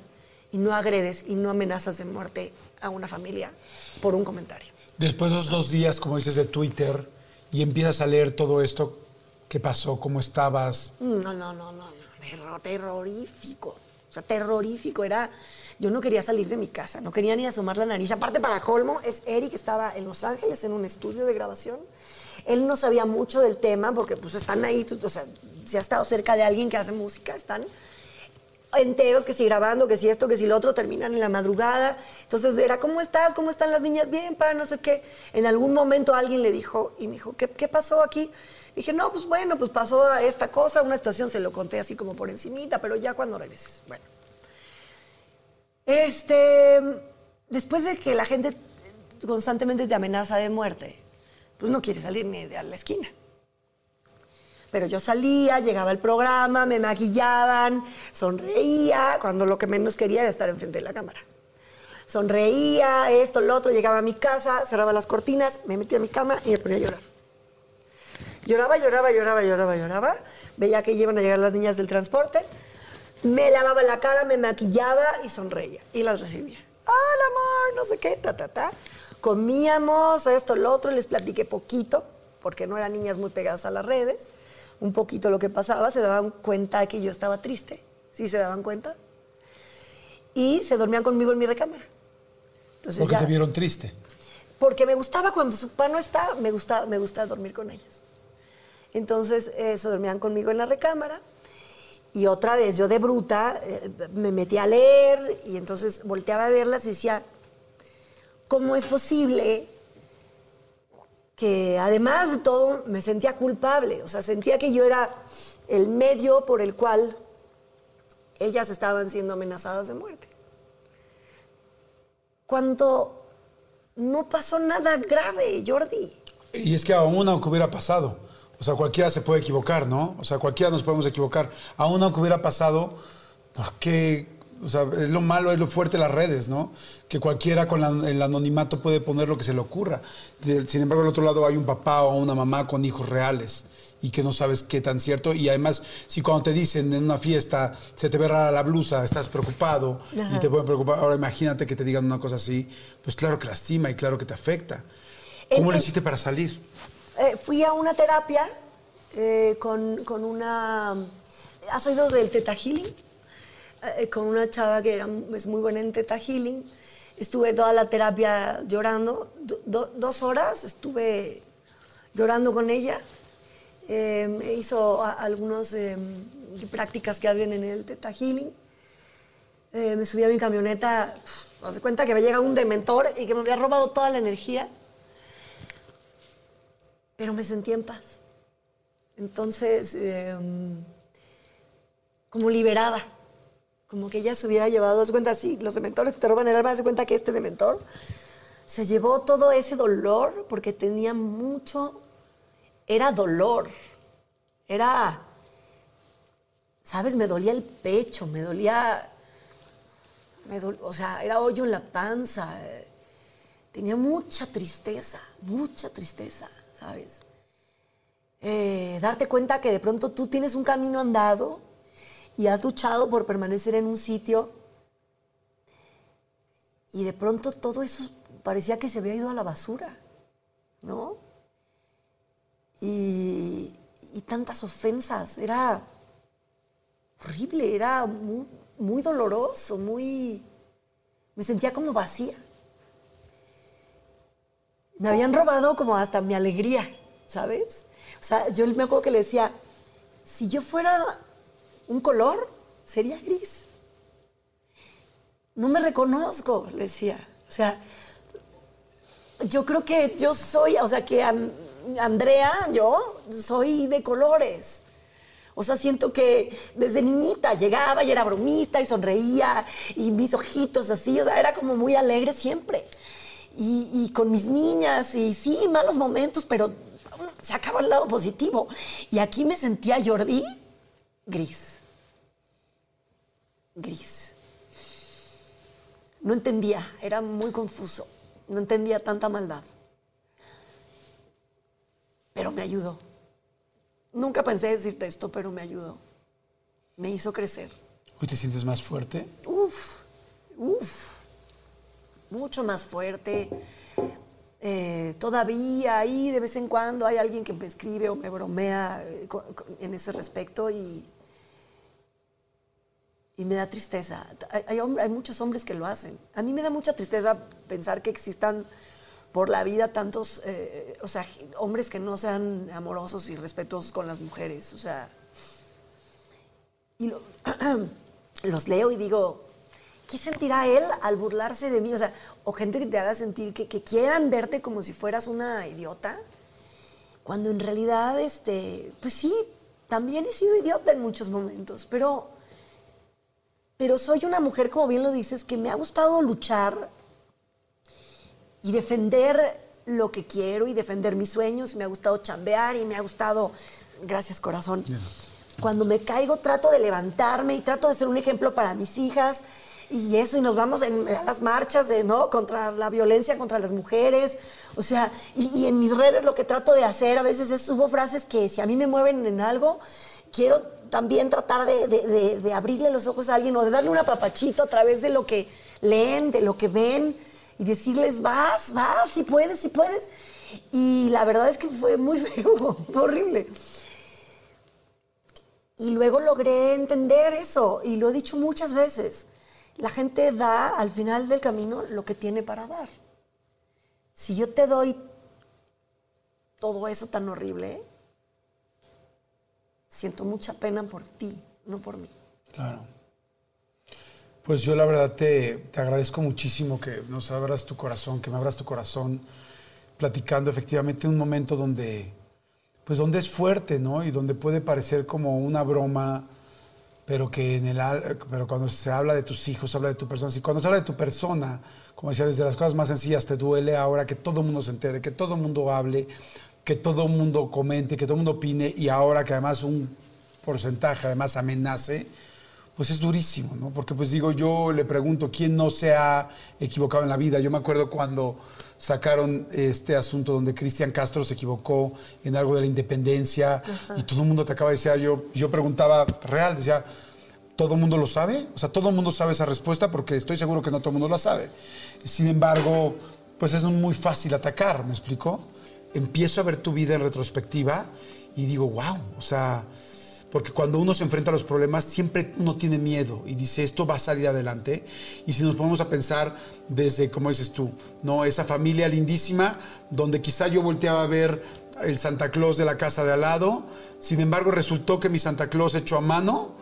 y no agredes y no amenazas de muerte a una familia por un comentario.
Después de esos dos días, como dices, de Twitter, y empiezas a leer todo esto, ¿qué pasó? ¿Cómo estabas?
Mm, no, no, no, no, no. terrorífico. O sea, terrorífico. Era, yo no quería salir de mi casa, no quería ni asomar la nariz. Aparte, para colmo, es Eric estaba en Los Ángeles en un estudio de grabación él no sabía mucho del tema porque pues están ahí, o sea, si ha estado cerca de alguien que hace música, están enteros, que si grabando, que si esto, que si lo otro, terminan en la madrugada. Entonces era, ¿cómo estás? ¿Cómo están las niñas? Bien, para no sé qué. En algún momento alguien le dijo, y me dijo, ¿qué, qué pasó aquí? Dije, no, pues bueno, pues pasó esta cosa, una situación, se lo conté así como por encimita, pero ya cuando regreses. Bueno. Este, después de que la gente constantemente te amenaza de muerte, pues no quiere salir ni a la esquina. Pero yo salía, llegaba al programa, me maquillaban, sonreía, cuando lo que menos quería era estar enfrente de la cámara. Sonreía, esto, lo otro, llegaba a mi casa, cerraba las cortinas, me metía a mi cama y me ponía a llorar. Lloraba, lloraba, lloraba, lloraba, lloraba. Veía que iban a llegar las niñas del transporte. Me lavaba la cara, me maquillaba y sonreía. Y las recibía. ¡Hola, amor! No sé qué, ta, ta, ta comíamos esto, lo otro, les platiqué poquito, porque no eran niñas muy pegadas a las redes, un poquito lo que pasaba, se daban cuenta que yo estaba triste, sí se daban cuenta, y se dormían conmigo en mi recámara.
Entonces, ¿Por qué te vieron triste?
Porque me gustaba cuando su papá no está, me gustaba, me gustaba dormir con ellas. Entonces eh, se dormían conmigo en la recámara. Y otra vez, yo de bruta, eh, me metí a leer y entonces volteaba a verlas y decía, ¿cómo es posible que además de todo me sentía culpable? O sea, sentía que yo era el medio por el cual ellas estaban siendo amenazadas de muerte. Cuando no pasó nada grave, Jordi.
Y es que aún aunque hubiera pasado, o sea, cualquiera se puede equivocar, ¿no? O sea, cualquiera nos podemos equivocar. Aún aunque hubiera pasado, ¿por qué? O sea, es lo malo, es lo fuerte de las redes, ¿no? Que cualquiera con la- el anonimato puede poner lo que se le ocurra. Sin embargo, al otro lado hay un papá o una mamá con hijos reales y que no sabes qué tan cierto. Y además, si cuando te dicen en una fiesta se te ve rara la blusa, estás preocupado y te pueden preocupar. Ahora imagínate que te digan una cosa así, pues claro que lastima y claro que te afecta. ¿Cómo
en-
hiciste para salir?
Eh, fui a una terapia eh, con, con una... ¿Has oído del Teta Healing? Eh, con una chava que era, es muy buena en Teta Healing. Estuve toda la terapia llorando, do- do- dos horas estuve llorando con ella. Eh, me hizo algunas prácticas que hacen en el Teta Healing. Eh, me subí a mi camioneta, haz de cuenta que me llega un dementor y que me había robado toda la energía pero me sentí en paz. Entonces, eh, como liberada, como que ella se hubiera llevado, de cuenta, sí, los dementores te roban el alma, de cuenta que este dementor se llevó todo ese dolor porque tenía mucho, era dolor, era, ¿sabes? Me dolía el pecho, me dolía, me o sea, era hoyo en la panza. eh, tenía mucha tristeza, mucha tristeza, ¿sabes? Eh, darte cuenta que de pronto tú tienes un camino andado y has luchado por permanecer en un sitio y de pronto todo eso parecía que se había ido a la basura, ¿no? Y, tantas ofensas, era horrible, era muy, muy doloroso, muy... Me sentía como vacía. Me habían robado como hasta mi alegría, ¿sabes? O sea, yo me acuerdo que le decía, si yo fuera un color, sería gris. No me reconozco, le decía. O sea, yo creo que yo soy, o sea, que An- Andrea, yo soy de colores. O sea, siento que desde niñita llegaba y era bromista y sonreía y mis ojitos así, o sea, era como muy alegre siempre. Y, y con mis niñas, y sí, malos momentos, pero se acaba el lado positivo. Y aquí me sentía Jordi gris. Gris. No entendía, era muy confuso. No entendía tanta maldad. Pero me ayudó. Nunca pensé decirte esto, pero me ayudó. Me hizo crecer.
¿Hoy te sientes más fuerte?
Uf, uf, mucho más fuerte. Eh, todavía ahí de vez en cuando hay alguien que me escribe o me bromea eh, en ese respecto y, y me da tristeza. Hay, hay hay muchos hombres que lo hacen. A mí me da mucha tristeza pensar que existan por la vida tantos, eh, o sea, hombres que no sean amorosos y respetuosos con las mujeres. O sea, y lo- *clears throat* los leo y digo, ¿qué sentirá él al burlarse de mí? O sea, o gente que te haga sentir que, que quieran verte como si fueras una idiota, cuando en realidad, este, pues sí, también he sido idiota en muchos momentos, pero, pero soy una mujer, como bien lo dices, que me ha gustado luchar y defender lo que quiero y defender mis sueños. Me ha gustado chambear y me ha gustado, gracias corazón, cuando me caigo trato de levantarme y trato de ser un ejemplo para mis hijas y eso y nos vamos en, a las marchas de no contra la violencia contra las mujeres. O sea y, y en mis redes lo que trato de hacer a veces es subo frases que si a mí me mueven en algo quiero también tratar de, de- de- abrirle los ojos a alguien o de darle un apapachito a través de lo que leen de lo que ven y decirles vas vas si puedes si puedes y la verdad es que fue muy *laughs* horrible y luego logré entender eso, y lo he dicho muchas veces. La gente da al final del camino lo que tiene para dar. Si yo te doy todo eso tan horrible, siento mucha pena por ti, no por mí.
Claro. Pues yo la verdad te, te agradezco muchísimo que nos abras tu corazón, que me abras tu corazón, platicando efectivamente un momento donde, pues donde es fuerte, ¿no? Y donde puede parecer como una broma, pero que en el, pero cuando se habla de tus hijos, se habla de tu persona. Y cuando se habla de tu persona, como decía, desde las cosas más sencillas te duele ahora que todo el mundo se entere, que todo el mundo hable, que todo el mundo comente, que todo el mundo opine y ahora que además un porcentaje además amenace, pues es durísimo, ¿no? Porque pues digo, yo le pregunto, ¿quién no se ha equivocado en la vida? Yo me acuerdo cuando sacaron este asunto donde Cristian Castro se equivocó en algo de la independencia y todo el mundo te acaba de decir, yo, yo preguntaba real, decía, ¿todo el mundo lo sabe? O sea, todo el mundo sabe esa respuesta porque estoy seguro que no todo el mundo la sabe. Sin embargo, pues es muy fácil atacar, ¿me explico? Empiezo a ver tu vida en retrospectiva y digo, wow, o sea, porque cuando uno se enfrenta a los problemas, siempre uno tiene miedo y dice, esto va a salir adelante. Y si nos ponemos a pensar desde, como dices tú, ¿no? esa familia lindísima, donde quizá yo volteaba a ver el Santa Claus de la casa de al lado, sin embargo resultó que mi Santa Claus hecho a mano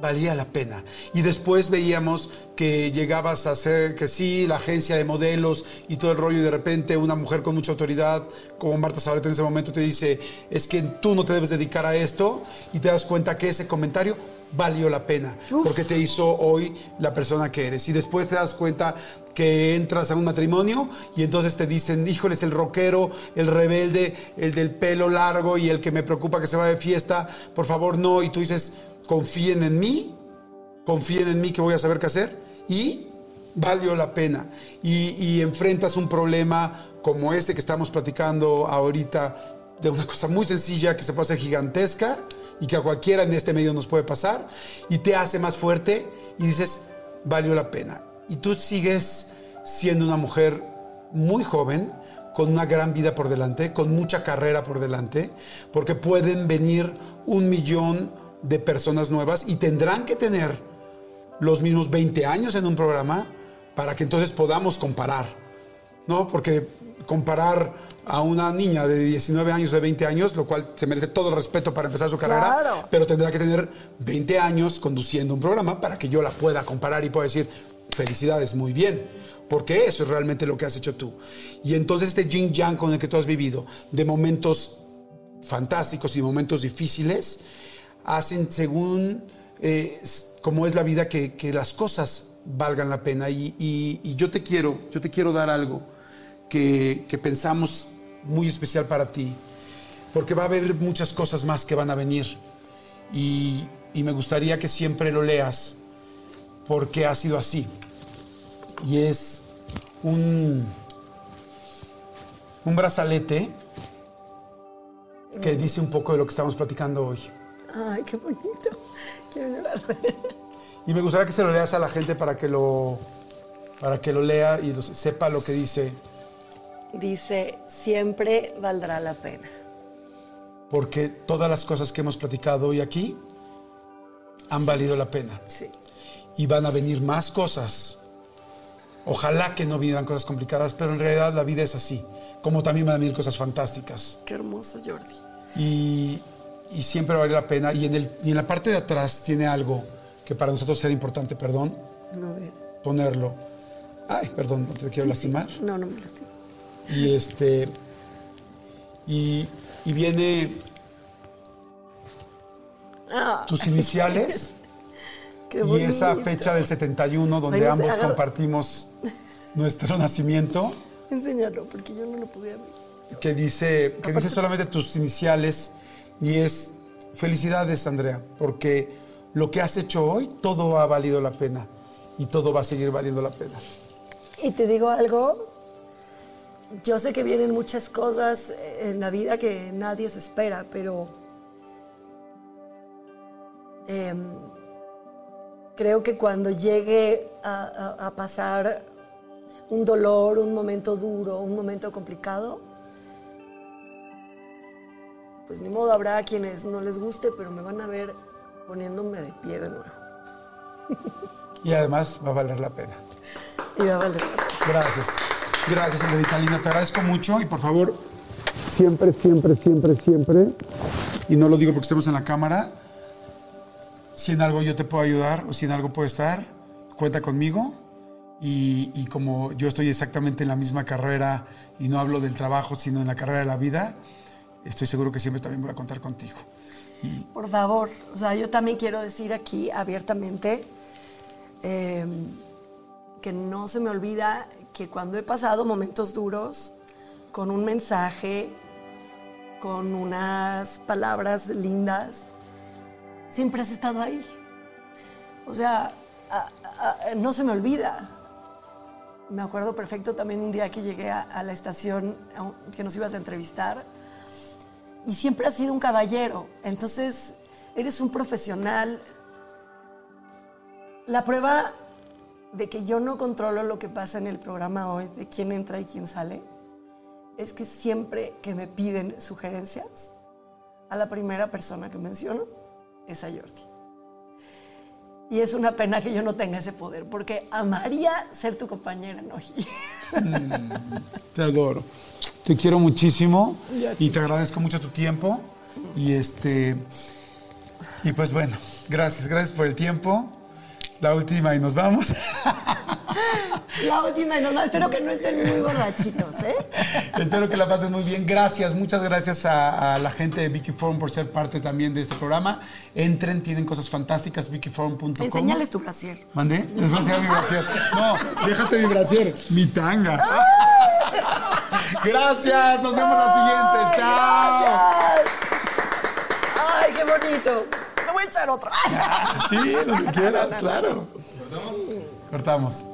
valía la pena. Y después veíamos que llegabas a ser, que sí, la agencia de modelos y todo el rollo, y de repente una mujer con mucha autoridad, como Marta Sabreta en ese momento, te dice, es que tú no te debes dedicar a esto, y te das cuenta que ese comentario valió la pena, porque te hizo hoy la persona que eres. Y después te das cuenta que entras a un matrimonio y entonces te dicen, híjoles, el rockero, el rebelde, el del pelo largo y el que me preocupa que se va de fiesta, por favor no, y tú dices, confíen en mí, confíen en mí que voy a saber qué hacer y valió la pena. Y, enfrentas un problema como este que estamos platicando ahorita, de una cosa muy sencilla que se puede hacer gigantesca y que a cualquiera en este medio nos puede pasar y te hace más fuerte y dices, valió la pena. Y tú sigues siendo una mujer muy joven, con una gran vida por delante, con mucha carrera por delante, porque pueden venir un millón de personas nuevas y tendrán que tener los mismos 20 años en un programa para que entonces podamos comparar, ¿no? Porque comparar a una niña de 19 años, de 20 años, lo cual se merece todo el respeto para empezar su carrera, pero tendrá que tener 20 años conduciendo un programa para que yo la pueda comparar y pueda decir, felicidades, muy bien, porque eso es realmente lo que has hecho tú. Y entonces este yin yang con el que tú has vivido, de momentos fantásticos y momentos difíciles, hacen según eh, como es la vida que, las cosas valgan la pena. Y, yo te quiero, yo te quiero dar algo que, pensamos muy especial para ti, porque va a haber muchas cosas más que van a venir. Y, me gustaría que siempre lo leas, porque ha sido así. Y es un, un brazalete que dice un poco de lo que estamos platicando hoy.
Ay, qué bonito. Quiero llorar.
Y me gustaría que se lo leas a la gente para que lo, para que lo lea y sepa lo que dice.
Dice, siempre valdrá la pena.
Porque todas las cosas que hemos platicado hoy aquí han valido la pena.
Sí.
Y van a venir más cosas. Ojalá que no vinieran cosas complicadas, pero en realidad la vida es así. Como también van a venir cosas fantásticas.
Qué hermoso, Jordi.
Y y siempre vale la pena. Y en, el, y en la parte de atrás tiene algo que para nosotros será importante, perdón,
no, ver.
ponerlo. Ay, perdón, no te quiero lastimar.
No, no me lastimo.
Y este. Y, y viene. Ah. Tus iniciales. *laughs*
Qué
y esa fecha del 71 donde ambos compartimos nuestro nacimiento.
Enséñalo, porque yo no lo pude abrir.
Que dice, que dice solamente tus iniciales y es felicidades, Andrea, porque lo que has hecho hoy, todo ha valido la pena y todo va a seguir valiendo la pena.
Y te digo algo, yo sé que vienen muchas cosas en la vida que nadie se espera, pero em, creo que cuando llegue a pasar un dolor, un momento duro, un momento complicado, pues ni modo, habrá quienes no les guste, pero me van a ver poniéndome de pie de nuevo. *laughs*
Y además va a valer la pena.
Y va a valer la pena.
Gracias. Gracias, Andrita Lina. Te agradezco mucho y por favor, siempre, siempre, siempre, siempre, y no lo digo porque estemos en la cámara, si en algo yo te puedo ayudar o si en algo puedo estar, cuenta conmigo. Y, y, como yo estoy exactamente en la misma carrera y no hablo del trabajo, sino en la carrera de la vida, estoy seguro que siempre también voy a contar contigo.
Por favor, o sea, yo también quiero decir aquí abiertamente, em, que no se me olvida que cuando he pasado momentos duros, con un mensaje, con unas palabras lindas, siempre has estado ahí. O sea, no se me olvida. Me acuerdo perfecto también un día que llegué a, a la estación que nos ibas a entrevistar y siempre has sido un caballero. Entonces, eres un profesional. La prueba de que yo no controlo lo que pasa en el programa hoy, de quién entra y quién sale, es que siempre que me piden sugerencias, a la primera persona que menciono es a Jordi. Y es una pena que yo no tenga ese poder, porque amaría ser tu compañera en Oji. *laughs*
Te adoro. Te quiero muchísimo y te agradezco mucho tu tiempo. Y este. Y pues bueno, gracias, gracias por el tiempo. La última y nos vamos. *laughs*
La última y nomás, espero que no estén muy borrachitos, ¿eh? *laughs*
Espero que la pasen muy bien. Gracias, muchas gracias a, a la gente de Vicky Forum por ser parte también de este programa. Entren, tienen cosas fantásticas, vickyforum.com.
Enseñales tu brasier.
¿Mandé? Les voy a enseñar mi brasier. No, déjate mi brasier. Mi tanga. *laughs* Gracias, nos vemos la siguiente. Chao.
Gracias. Ay, qué bonito. Me voy a echar otra.
Sí, lo que *laughs* quieras, claro. Cortamos.